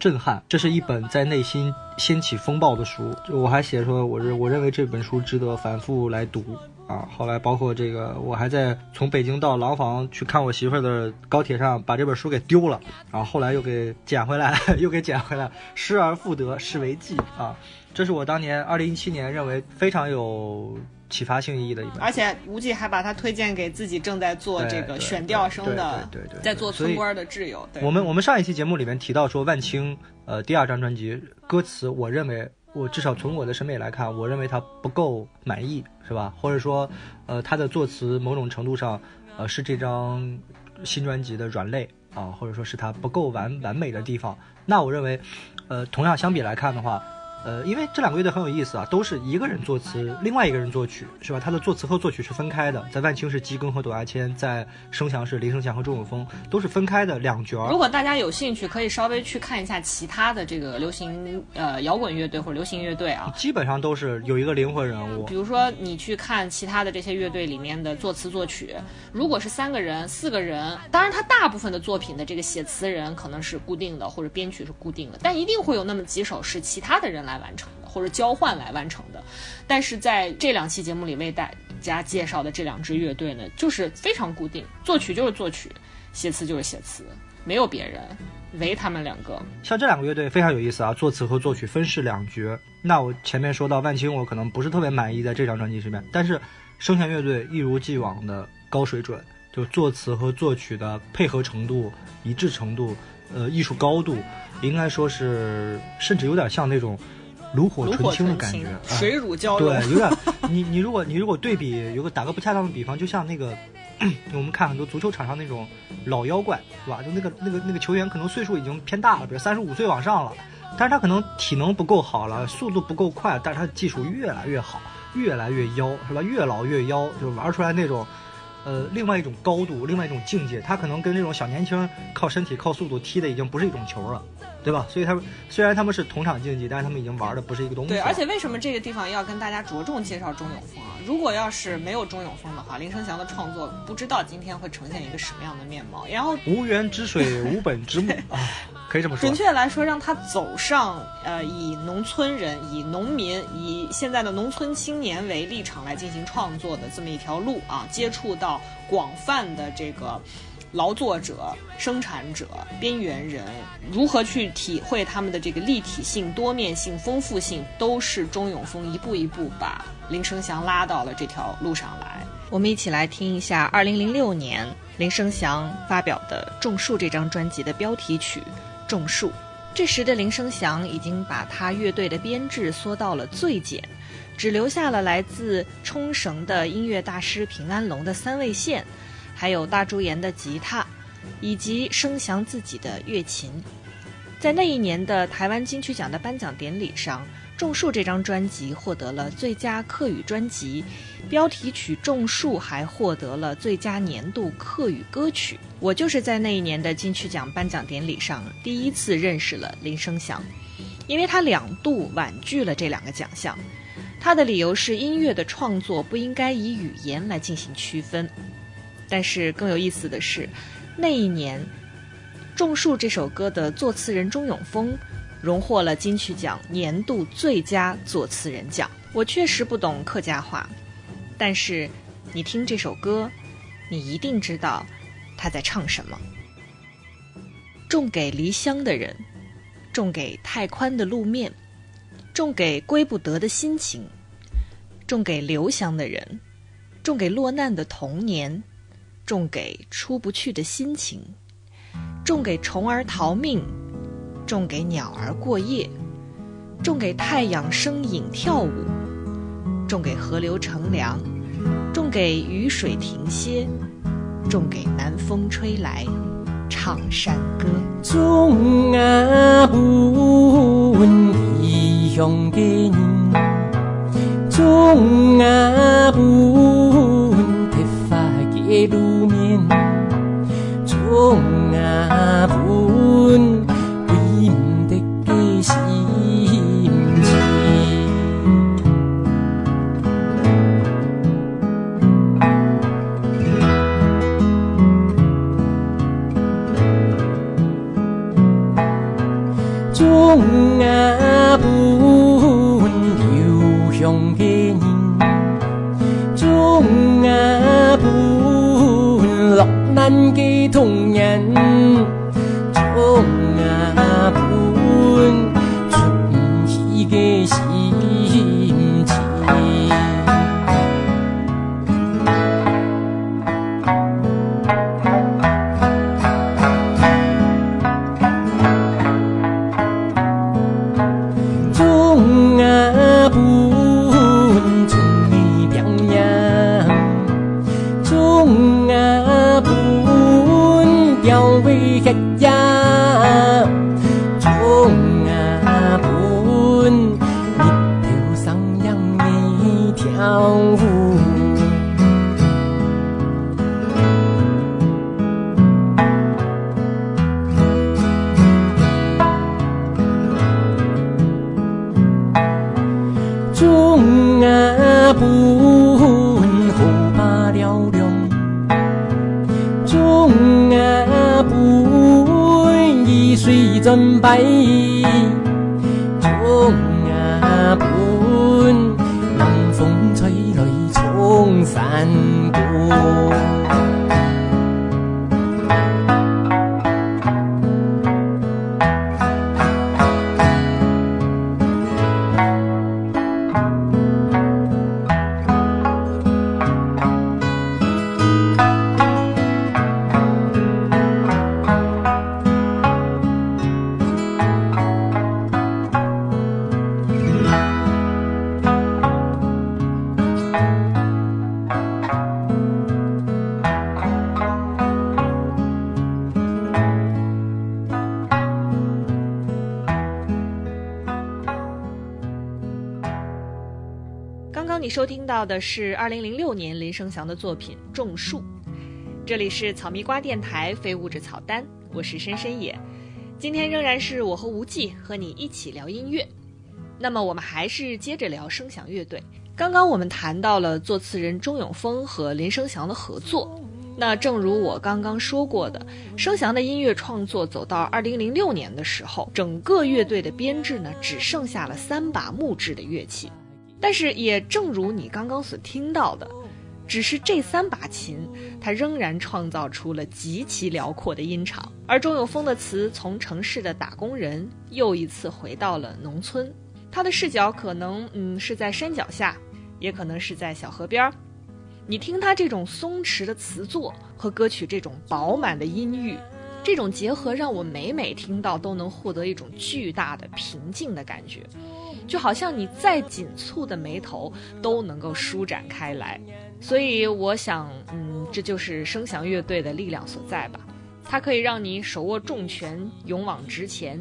震撼，这是一本在内心掀起风暴的书。就我还写说，我认我认为这本书值得反复来读啊。后来包括这个，我还在从北京到廊坊去看我媳妇儿的高铁上，把这本书给丢了，然后后来又给捡回来，[laughs] 又给捡回来，失而复得，是为记啊。这是我当年二零一七年认为非常有。启发性意义的一本，而且吴忌还把它推荐给自己正在做这个选调生的，对对，在做村官的挚友。我们我们上一期节目里面提到说，万青呃第二张专辑歌词，我认为我至少从我的审美来看，我认为他不够满意，是吧？或者说，呃，他的作词某种程度上，呃，是这张新专辑的软肋啊，或者说是他不够完完美的地方。那我认为，呃，同样相比来看的话。呃，因为这两个乐队很有意思啊，都是一个人作词，另外一个人作曲，是吧？他的作词和作曲是分开的，在万青是基庚和董亚千，在声响是林生祥和周永峰，都是分开的两角。如果大家有兴趣，可以稍微去看一下其他的这个流行呃摇滚乐队或者流行乐队啊，基本上都是有一个灵魂人物。比如说你去看其他的这些乐队里面的作词作曲，如果是三个人、四个人，当然他大部分的作品的这个写词人可能是固定的，或者编曲是固定的，但一定会有那么几首是其他的人来。来完成的，或者交换来完成的，但是在这两期节目里为大家介绍的这两支乐队呢，就是非常固定，作曲就是作曲，写词就是写词，没有别人，唯他们两个。像这两个乐队非常有意思啊，作词和作曲分饰两角。那我前面说到万青，我可能不是特别满意在这张专辑里面，但是声弦乐队一如既往的高水准，就作词和作曲的配合程度、一致程度，呃，艺术高度。应该说是，甚至有点像那种炉火纯青的感觉，啊水乳交融。对，有点你你如果你如果对比，有个打个不恰当的比方，就像那个 [clears throat] 我们看很多足球场上那种老妖怪，是吧？就那个那个那个球员可能岁数已经偏大了，比如三十五岁往上了，但是他可能体能不够好了，速度不够快，但是他的技术越来越好，越来越妖，是吧？越老越妖，就玩出来那种。呃，另外一种高度，另外一种境界，他可能跟这种小年轻靠身体、靠速度踢的已经不是一种球了，对吧？所以他们虽然他们是同场竞技，但是他们已经玩的不是一个东西对，而且为什么这个地方要跟大家着重介绍钟永峰啊？如果要是没有钟永峰的话，林生祥的创作不知道今天会呈现一个什么样的面貌。然后无源之水，无本之木啊，可以这么说准。确来说，让他走上呃以农村人、以农民、以现在的农村青年为立场来进行创作的这么一条路啊，接触到广泛的这个劳作者、生产者、边缘人，如何去体会他们的这个立体性、多面性、丰富性，都是钟永峰一步一步把林生祥拉到了这条路上来。我们一起来听一下2006年林生祥发表的《种树》这张专辑的标题曲《种树》。这时的林生祥已经把他乐队的编制缩到了最简，只留下了来自冲绳的音乐大师平安龙的三味线，还有大竹研的吉他，以及声祥自己的乐琴。在那一年的台湾金曲奖的颁奖典礼上，《种树》这张专辑获得了最佳客语专辑，标题曲《种树》还获得了最佳年度客语歌曲。我就是在那一年的金曲奖颁奖典礼上第一次认识了林生祥，因为他两度婉拒了这两个奖项。他的理由是音乐的创作不应该以语言来进行区分。但是更有意思的是，那一年《种树》这首歌的作词人钟永峰荣获了金曲奖年度最佳作词人奖。我确实不懂客家话，但是你听这首歌，你一定知道他在唱什么。种给离乡的人，种给太宽的路面，种给归不得的心情，种给留乡的人，种给落难的童年，种给出不去的心情，种给虫儿逃命，种给鸟儿过夜，种给太阳生影跳舞，种给河流乘凉，种给雨水停歇，种给南风吹来，唱山歌。种啊本异乡的人，种啊不路面，种啊到的是二零零六年林生祥的作品《种树》。这里是草蜜瓜电台非物质草单，我是深深野。今天仍然是我和无忌和你一起聊音乐。那么我们还是接着聊声响乐队。刚刚我们谈到了作词人钟永峰和林生祥的合作。那正如我刚刚说过的，生祥的音乐创作走到二零零六年的时候，整个乐队的编制呢只剩下了三把木质的乐器。但是也正如你刚刚所听到的，只是这三把琴，它仍然创造出了极其辽阔的音场。而钟永峰的词从城市的打工人又一次回到了农村。他的视角可能，嗯，是在山脚下，也可能是在小河边儿。你听他这种松弛的词作和歌曲这种饱满的音域，这种结合让我每每听到都能获得一种巨大的平静的感觉，就好像你再紧蹙的眉头都能够舒展开来。所以我想，嗯，这就是声响乐队的力量所在吧。它可以让你手握重拳，勇往直前，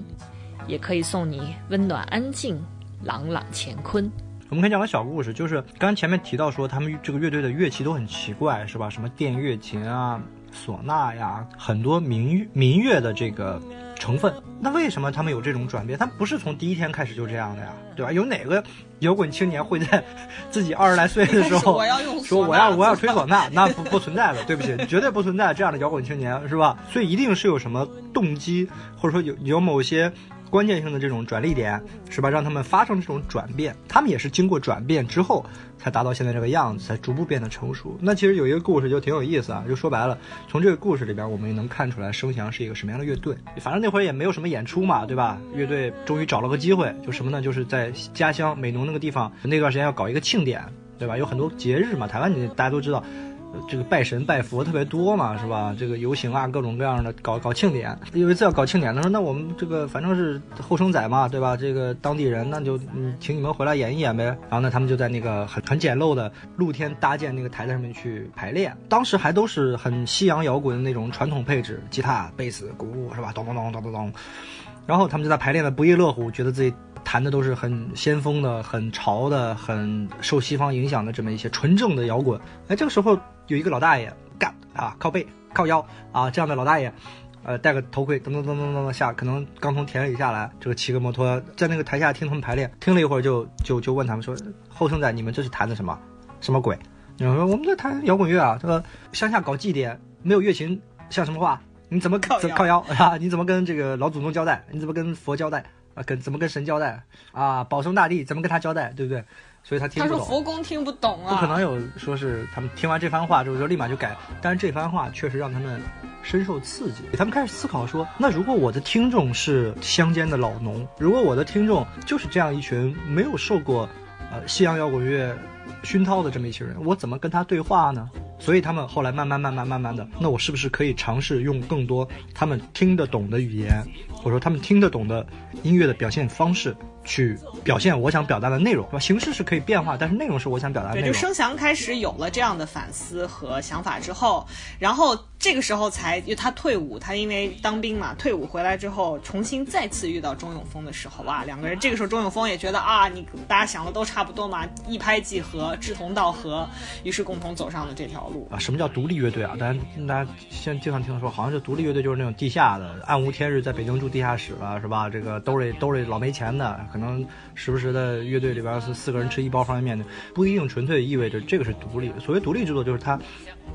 也可以送你温暖安静。朗朗乾坤，我们可以讲个小故事，就是刚前面提到说他们这个乐队的乐器都很奇怪，是吧？什么电乐琴啊、唢呐呀，很多民民乐的这个成分。那为什么他们有这种转变？他们不是从第一天开始就这样的呀，对吧？有哪个摇滚青年会在 [laughs] 自己二十来岁的时候说我要我要吹唢呐？那不不存在的，对不起，绝对不存在这样的摇滚青年，是吧？所以一定是有什么动机，或者说有有某些。关键性的这种转力点，是吧？让他们发生这种转变，他们也是经过转变之后，才达到现在这个样子，才逐步变得成熟。那其实有一个故事就挺有意思啊，就说白了，从这个故事里边，我们也能看出来声翔是一个什么样的乐队。反正那会儿也没有什么演出嘛，对吧？乐队终于找了个机会，就什么呢？就是在家乡美浓那个地方，那段时间要搞一个庆典，对吧？有很多节日嘛，台湾你大家都知道。这个拜神拜佛特别多嘛，是吧？这个游行啊，各种各样的搞搞庆典。有一次要搞庆典，他说：“那我们这个反正是后生仔嘛，对吧？这个当地人，那就嗯，请你们回来演一演呗。”然后呢，他们就在那个很很简陋的露天搭建那个台子上面去排练。当时还都是很西洋摇滚的那种传统配置，吉他、贝斯、鼓，是吧？咚咚咚咚咚咚。然后他们就在排练的不亦乐乎，觉得自己。弹的都是很先锋的、很潮的、很受西方影响的这么一些纯正的摇滚。哎，这个时候有一个老大爷干啊，靠背靠腰啊，这样的老大爷，呃，戴个头盔，噔噔噔噔噔下，可能刚从田里下来，这个骑个摩托在那个台下听他们排练，听了一会儿就就就问他们说：“后生仔，你们这是弹的什么？什么鬼？”你们说我们在弹摇滚乐啊，这个乡下搞祭奠没有乐琴像什么话？你怎么靠靠腰啊？你怎么跟这个老祖宗交代？你怎么跟佛交代？啊，跟怎么跟神交代啊？保生大帝怎么跟他交代，对不对？所以他听不懂。他说佛公听不懂啊。不可能有说是他们听完这番话之后就立马就改，但是这番话确实让他们深受刺激。他们开始思考说，那如果我的听众是乡间的老农，如果我的听众就是这样一群没有受过呃西洋摇滚乐熏陶的这么一群人，我怎么跟他对话呢？所以他们后来慢慢慢慢慢慢的，那我是不是可以尝试用更多他们听得懂的语言，或者说他们听得懂的音乐的表现方式？去表现我想表达的内容，是吧？形式是可以变化，但是内容是我想表达的内容。对，就声翔开始有了这样的反思和想法之后，然后这个时候才，因为他退伍，他因为当兵嘛，退伍回来之后，重新再次遇到钟永峰的时候，哇，两个人这个时候钟永峰也觉得啊，你大家想的都差不多嘛，一拍即合，志同道合，于是共同走上了这条路啊。什么叫独立乐队啊？大家大家现在经常听说，好像是独立乐队就是那种地下的，暗无天日，在北京住地下室了，是吧？这个兜里兜里老没钱的。可能时不时的乐队里边是四个人吃一包方便面的，不一定纯粹意味着这个是独立。所谓独立制作，就是它，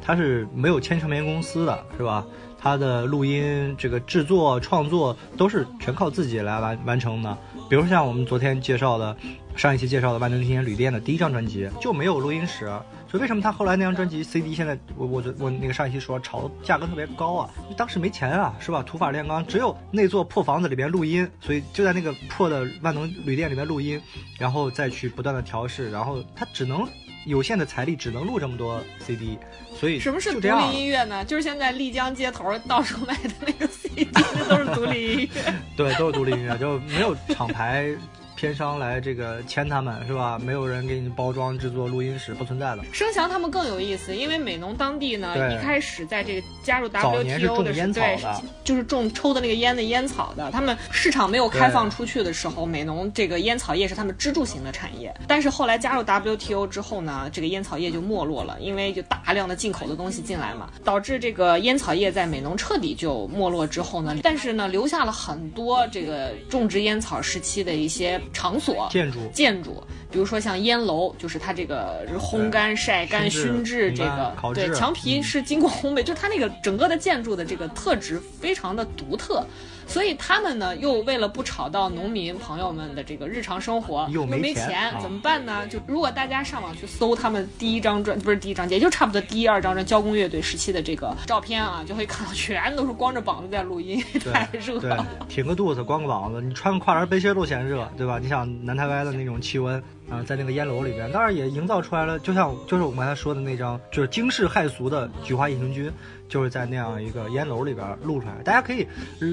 它是没有签唱片公司的，是吧？他的录音、这个制作、创作都是全靠自己来完完成的。比如像我们昨天介绍的，上一期介绍的万能青年旅店的第一张专辑就没有录音室。所以为什么他后来那张专辑 CD 现在我我我那个上一期说炒价格特别高啊？当时没钱啊，是吧？土法炼钢，只有那座破房子里边录音，所以就在那个破的万能旅店里面录音，然后再去不断的调试，然后他只能有限的财力只能录这么多 CD，所以什么是独立音乐呢？就是现在丽江街头到处卖的那个 CD，那都是独立音乐。[laughs] 对，都是独立音乐，就没有厂牌。片商来这个签他们是吧？没有人给你包装制作录音室，不存在的。生祥他们更有意思，因为美农当地呢，一开始在这个加入 WTO 的时候，对，就是种抽的那个烟的烟草的。他们市场没有开放出去的时候，美农这个烟草业是他们支柱型的产业。但是后来加入 WTO 之后呢，这个烟草业就没落了，因为就大量的进口的东西进来嘛，导致这个烟草业在美农彻底就没落之后呢，但是呢，留下了很多这个种植烟草时期的一些场所、建筑。建筑，比如说像烟楼，就是它这个烘干、晒干、熏熏制这个对墙皮是经过烘焙，就是它那个整个的建筑的这个特质非常的独特。所以他们呢，又为了不吵到农民朋友们的这个日常生活，又没没钱啊怎么办呢？就如果大家上网去搜他们第一张专，不是第一张，也就差不多第一二张专交工乐队时期的这个照片啊，就会看到全都是光着膀子在录音，[laughs] 太热了。，挺个肚子，光个膀子，你穿个跨栏背心都嫌热，对吧？你想南台湾的那种气温，啊、在那个烟楼里边，当然也营造出来了，就像就是我们刚才说的那张，就是惊世骇俗的《菊花夜行军》，就是在那样一个烟楼里边录出来。大家可以、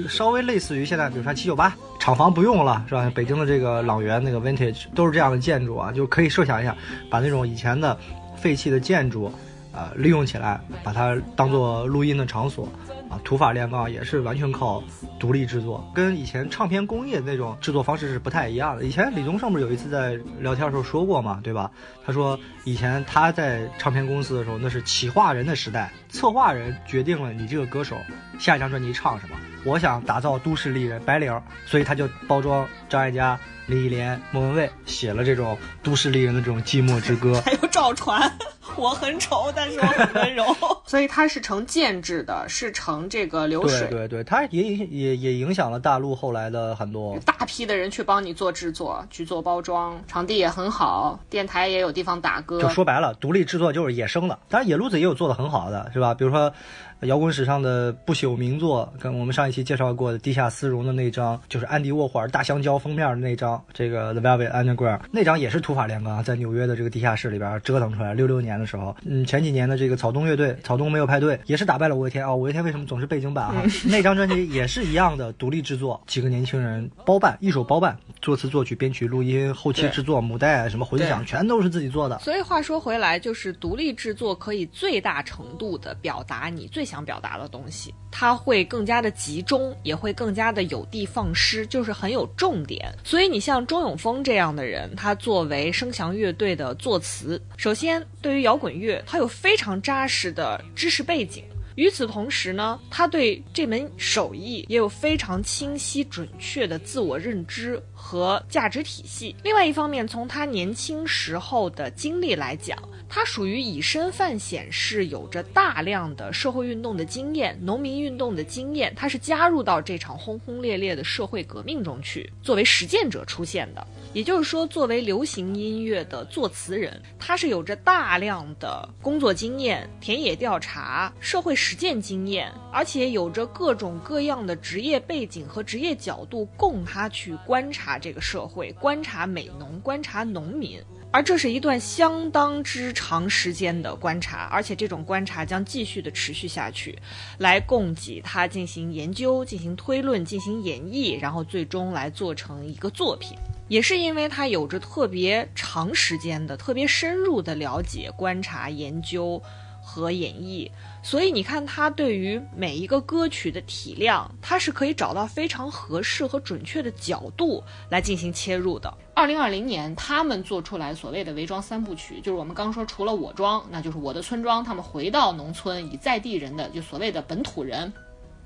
稍微类似于现在，比如说七九八厂房不用了，是吧？北京的这个朗园那个 Vintage 都是这样的建筑啊，就可以设想一下，把那种以前的废弃的建筑。呃，利用起来，把它当做录音的场所，啊，土法炼钢也是完全靠独立制作，跟以前唱片工业那种制作方式是不太一样的。以前李宗盛不是有一次在聊天的时候说过嘛，对吧？他说以前他在唱片公司的时候，那是企划人的时代，策划人决定了你这个歌手下一张专辑唱什么。我想打造都市丽人白领儿，所以他就包装张艾嘉、李忆莲、莫文蔚，写了这种都市丽人的这种寂寞之歌。还有赵传，我很丑，但是我很温柔。[laughs] 所以它是成建制的，是成这个流水。对对对，它也影也也影响了大陆后来的很多。大批的人去帮你做制作、去做包装，场地也很好，电台也有地方打歌。就说白了，独立制作就是野生的。当然，野路子也有做的很好的，是吧？比如说，摇滚史上的不朽名作，跟我们上一期介绍过的《地下丝绒》的那张，就是安迪沃霍尔大香蕉封面的那张，这个 The Velvet Underground 那张也是土法炼钢，在纽约的这个地下室里边折腾出来。六六年的时候，嗯，前几年的这个草东乐队，草东没有派对，也是打败了五月天啊、五月天为什么总是背景板哈、那张专辑也是一样的独立制作，几个年轻人包办，一手包办，作词作曲编曲录音后期制作母带什么混响全都是自己做的。所以话说回来，就是独立制作可以最大程度的表达你最想表达的东西，它会更加的集中，也会更加的有的放矢，就是很有重点。所以你像钟永峰这样的人，他作为声翔乐队的作词，首先对于摇滚乐，他有非常扎实的知识背景。与此同时呢，他对这门手艺也有非常清晰准确的自我认知和价值体系。另外一方面，从他年轻时候的经历来讲，他属于以身犯险，是有着大量的社会运动的经验、农民运动的经验，他是加入到这场轰轰烈烈的社会革命中去，作为实践者出现的。也就是说，作为流行音乐的作词人，他是有着大量的工作经验、田野调查、社会实践经验，而且有着各种各样的职业背景和职业角度，供他去观察这个社会、观察美农、观察农民。而这是一段相当之长时间的观察，而且这种观察将继续的持续下去，来供给他进行研究、进行推论、进行演绎，然后最终来做成一个作品。也是因为他有着特别长时间的、特别深入的了解、观察、研究和演绎，所以你看他对于每一个歌曲的体量，他是可以找到非常合适和准确的角度来进行切入的。二零二零年，他们做出来所谓的伪装三部曲，就是我们刚说，除了我装，那就是我的村庄，他们回到农村，以在地人的就所谓的本土人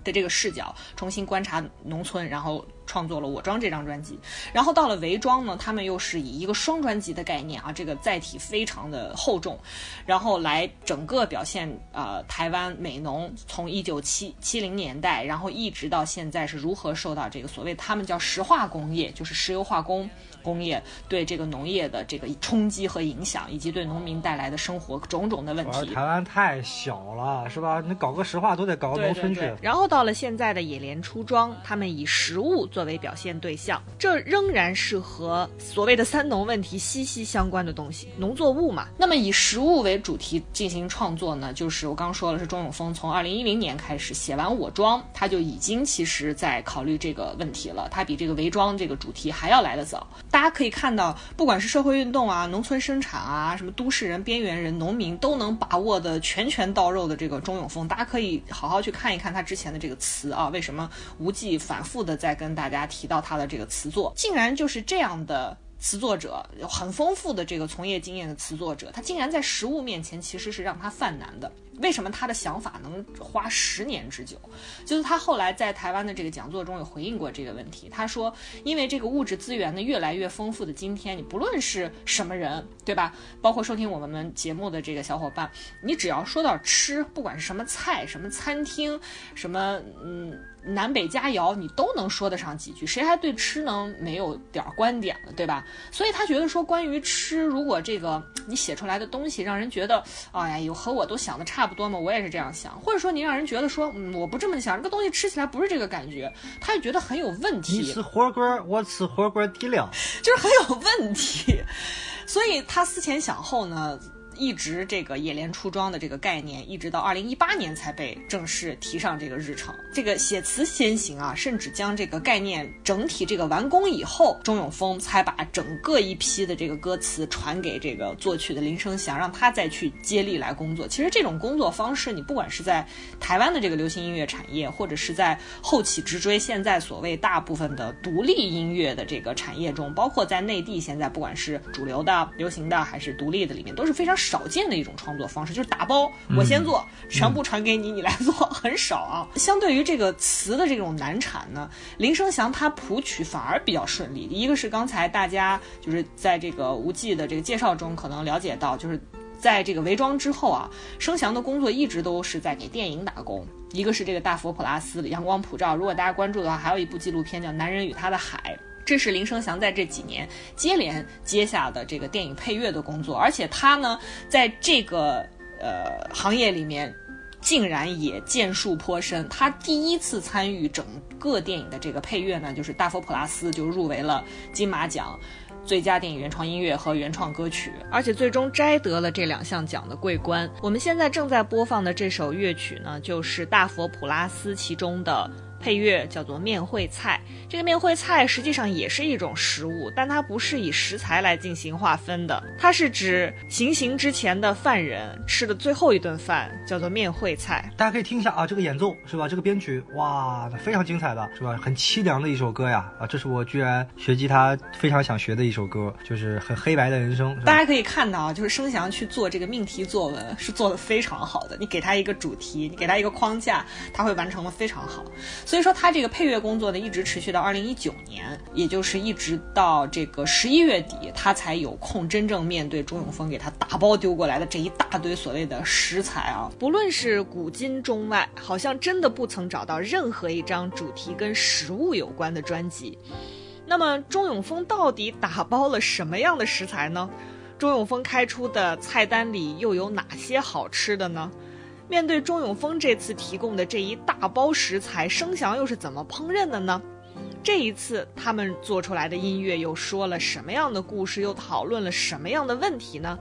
的这个视角，重新观察农村，然后创作了《我装》这张专辑。然后到了伪装呢，他们又是以一个双专辑的概念啊，这个载体非常的厚重，然后来整个表现呃台湾美农从一九七七零年代，然后一直到现在是如何受到这个所谓他们叫石化工业，就是石油化工。工业对这个农业的这个冲击和影响，以及对农民带来的生活种种的问题。台湾太小了，是吧？你搞个石化都得搞个农村去。然后到了现在的野莲出庄，他们以食物作为表现对象，这仍然是和所谓的三农问题息息相关的东西，农作物嘛。那么以食物为主题进行创作呢，就是我刚刚说了，是钟永峰从二零一零年开始写完《我庄》，他就已经其实在考虑这个问题了。他比这个《围庄》这个主题还要来得早。大大家可以看到，不管是社会运动啊、农村生产啊、什么都市人、边缘人、农民都能把握的拳拳到肉的这个钟永峰，大家可以好好去看一看他之前的这个词啊。为什么无忌反复的在跟大家提到他的这个词作，竟然就是这样的。词作者有很丰富的这个从业经验的词作者，他竟然在实物面前其实是让他犯难的。为什么他的想法能花十年之久？就是他后来在台湾的这个讲座中有回应过这个问题。他说，因为这个物质资源呢越来越丰富的今天，你不论是什么人，对吧？包括收听我们节目的这个小伙伴，你只要说到吃，不管是什么菜、什么餐厅、什么嗯。南北佳肴，你都能说得上几句，谁还对吃能没有点观点了，对吧？所以他觉得说，关于吃，如果这个你写出来的东西让人觉得，哎呀，有和我都想的差不多嘛，我也是这样想，或者说你让人觉得说，嗯，我不这么想，这个东西吃起来不是这个感觉，他就觉得很有问题。你吃火锅，我吃火锅底料，[laughs] 就是很有问题。所以他思前想后呢。一直这个冶炼出装的这个概念，一直到二零一八年才被正式提上这个日程。这个写词先行啊，甚至将这个概念整体这个完工以后，钟永峰才把整个一批的这个歌词传给这个作曲的林生祥，让他再去接力来工作。其实这种工作方式，你不管是在台湾的这个流行音乐产业，或者是在后起直追现在所谓大部分的独立音乐的这个产业中，包括在内地现在不管是主流的、流行的还是独立的里面，都是非常。少见的一种创作方式就是打包，我先做，全部传给你，你来做，[laughs] 很少啊。相对于这个词的这种难产呢，林生祥他谱曲反而比较顺利。一个是刚才大家就是在这个无忌的这个介绍中可能了解到，就是在这个韦庄之后啊，生祥的工作一直都是在给电影打工。一个是这个大佛普拉斯的阳光普照，如果大家关注的话，还有一部纪录片叫《男人与他的海》。这是林生祥在这几年接连接下的这个电影配乐的工作，而且他呢，在这个呃行业里面，竟然也建树颇深。他第一次参与整个电影的这个配乐呢，就是《大佛普拉斯》就入围了金马奖最佳电影原创音乐和原创歌曲，而且最终摘得了这两项奖的桂冠。我们现在正在播放的这首乐曲呢，就是《大佛普拉斯》其中的。配乐叫做面会菜，这个面会菜实际上也是一种食物，但它不是以食材来进行划分的，它是指行刑之前的犯人吃的最后一顿饭，叫做面会菜。大家可以听一下啊，这个演奏是吧？这个编曲哇，非常精彩的是吧？很凄凉的一首歌呀啊，这是我居然学吉他非常想学的一首歌，就是很黑白的人生。大家可以看到啊，就是生祥去做这个命题作文是做的非常好的，你给他一个主题，你给他一个框架，他会完成的非常好。所以说，他这个配乐工作呢，一直持续到二零一九年，也就是一直到这个十一月底，他才有空真正面对钟永峰给他打包丢过来的这一大堆所谓的食材啊。不论是古今中外，好像真的不曾找到任何一张主题跟食物有关的专辑。那么，钟永峰到底打包了什么样的食材呢？钟永峰开出的菜单里又有哪些好吃的呢？面对钟永峰这次提供的这一大包食材，声翔又是怎么烹饪的呢？这一次他们做出来的音乐又说了什么样的故事，又讨论了什么样的问题呢？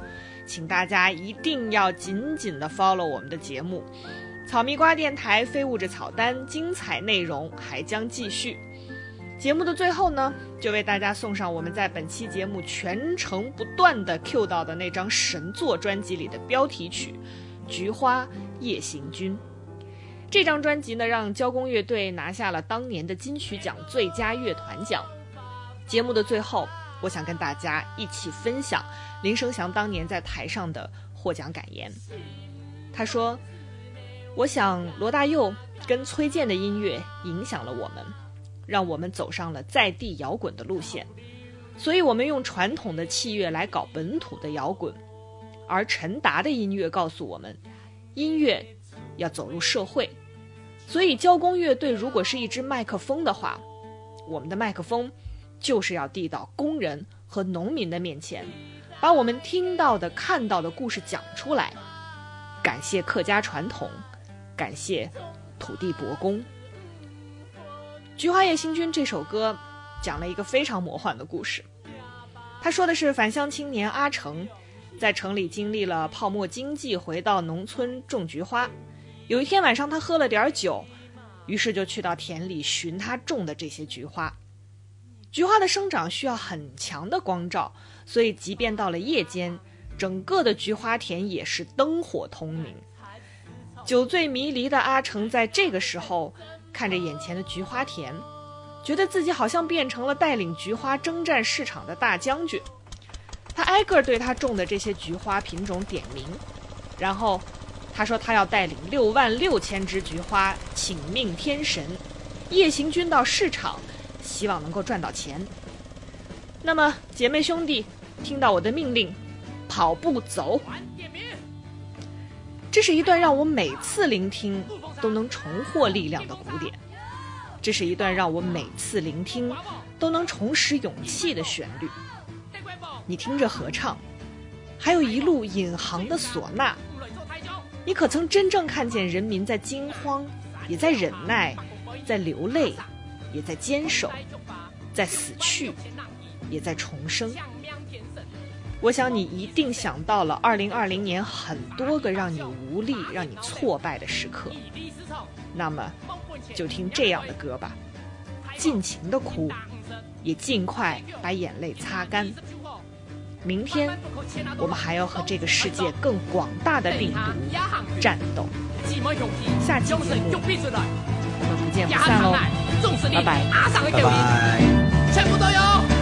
请大家一定要紧紧的 follow 我们的节目，草蜜瓜电台非物质草单，精彩内容还将继续。节目的最后呢，就为大家送上我们在本期节目全程不断的 Q 到的那张神作专辑里的标题曲《菊花》。夜行军这张专辑呢，让交工乐队拿下了当年的金曲奖最佳乐团奖。节目的最后，我想跟大家一起分享林生祥当年在台上的获奖感言。他说：“我想罗大佑跟崔健的音乐影响了我们，让我们走上了在地摇滚的路线，所以我们用传统的器乐来搞本土的摇滚，而陈达的音乐告诉我们。”音乐要走入社会，所以交工乐队如果是一支麦克风的话，我们的麦克风就是要递到工人和农民的面前，把我们听到的、看到的故事讲出来。感谢客家传统，感谢土地伯公。《菊花夜行军》这首歌讲了一个非常魔幻的故事，他说的是返乡青年阿成。在城里经历了泡沫经济，回到农村种菊花。有一天晚上，他喝了点酒，于是就去到田里寻他种的这些菊花。菊花的生长需要很强的光照，所以即便到了夜间，整个的菊花田也是灯火通明。酒醉迷离的阿成在这个时候看着眼前的菊花田，觉得自己好像变成了带领菊花征战市场的大将军。他挨个对他种的这些菊花品种点名，然后他说他要带领六万六千只菊花请命天神，夜行军到市场，希望能够赚到钱。那么姐妹兄弟，听到我的命令，跑步走。这是一段让我每次聆听都能重获力量的古典，这是一段让我每次聆听都能重拾勇气的旋律。你听着合唱，还有一路引航的唢呐，你可曾真正看见人民在惊慌，也在忍耐，在流泪，也在坚守，在死去，也在重生？我想你一定想到了2020年很多个让你无力、让你挫败的时刻，那么就听这样的歌吧，尽情的哭，也尽快把眼泪擦干。明天，我们还要和这个世界更广大的病毒战斗。下期节目，我们不见不散喽！拜拜，拜拜，全部都有。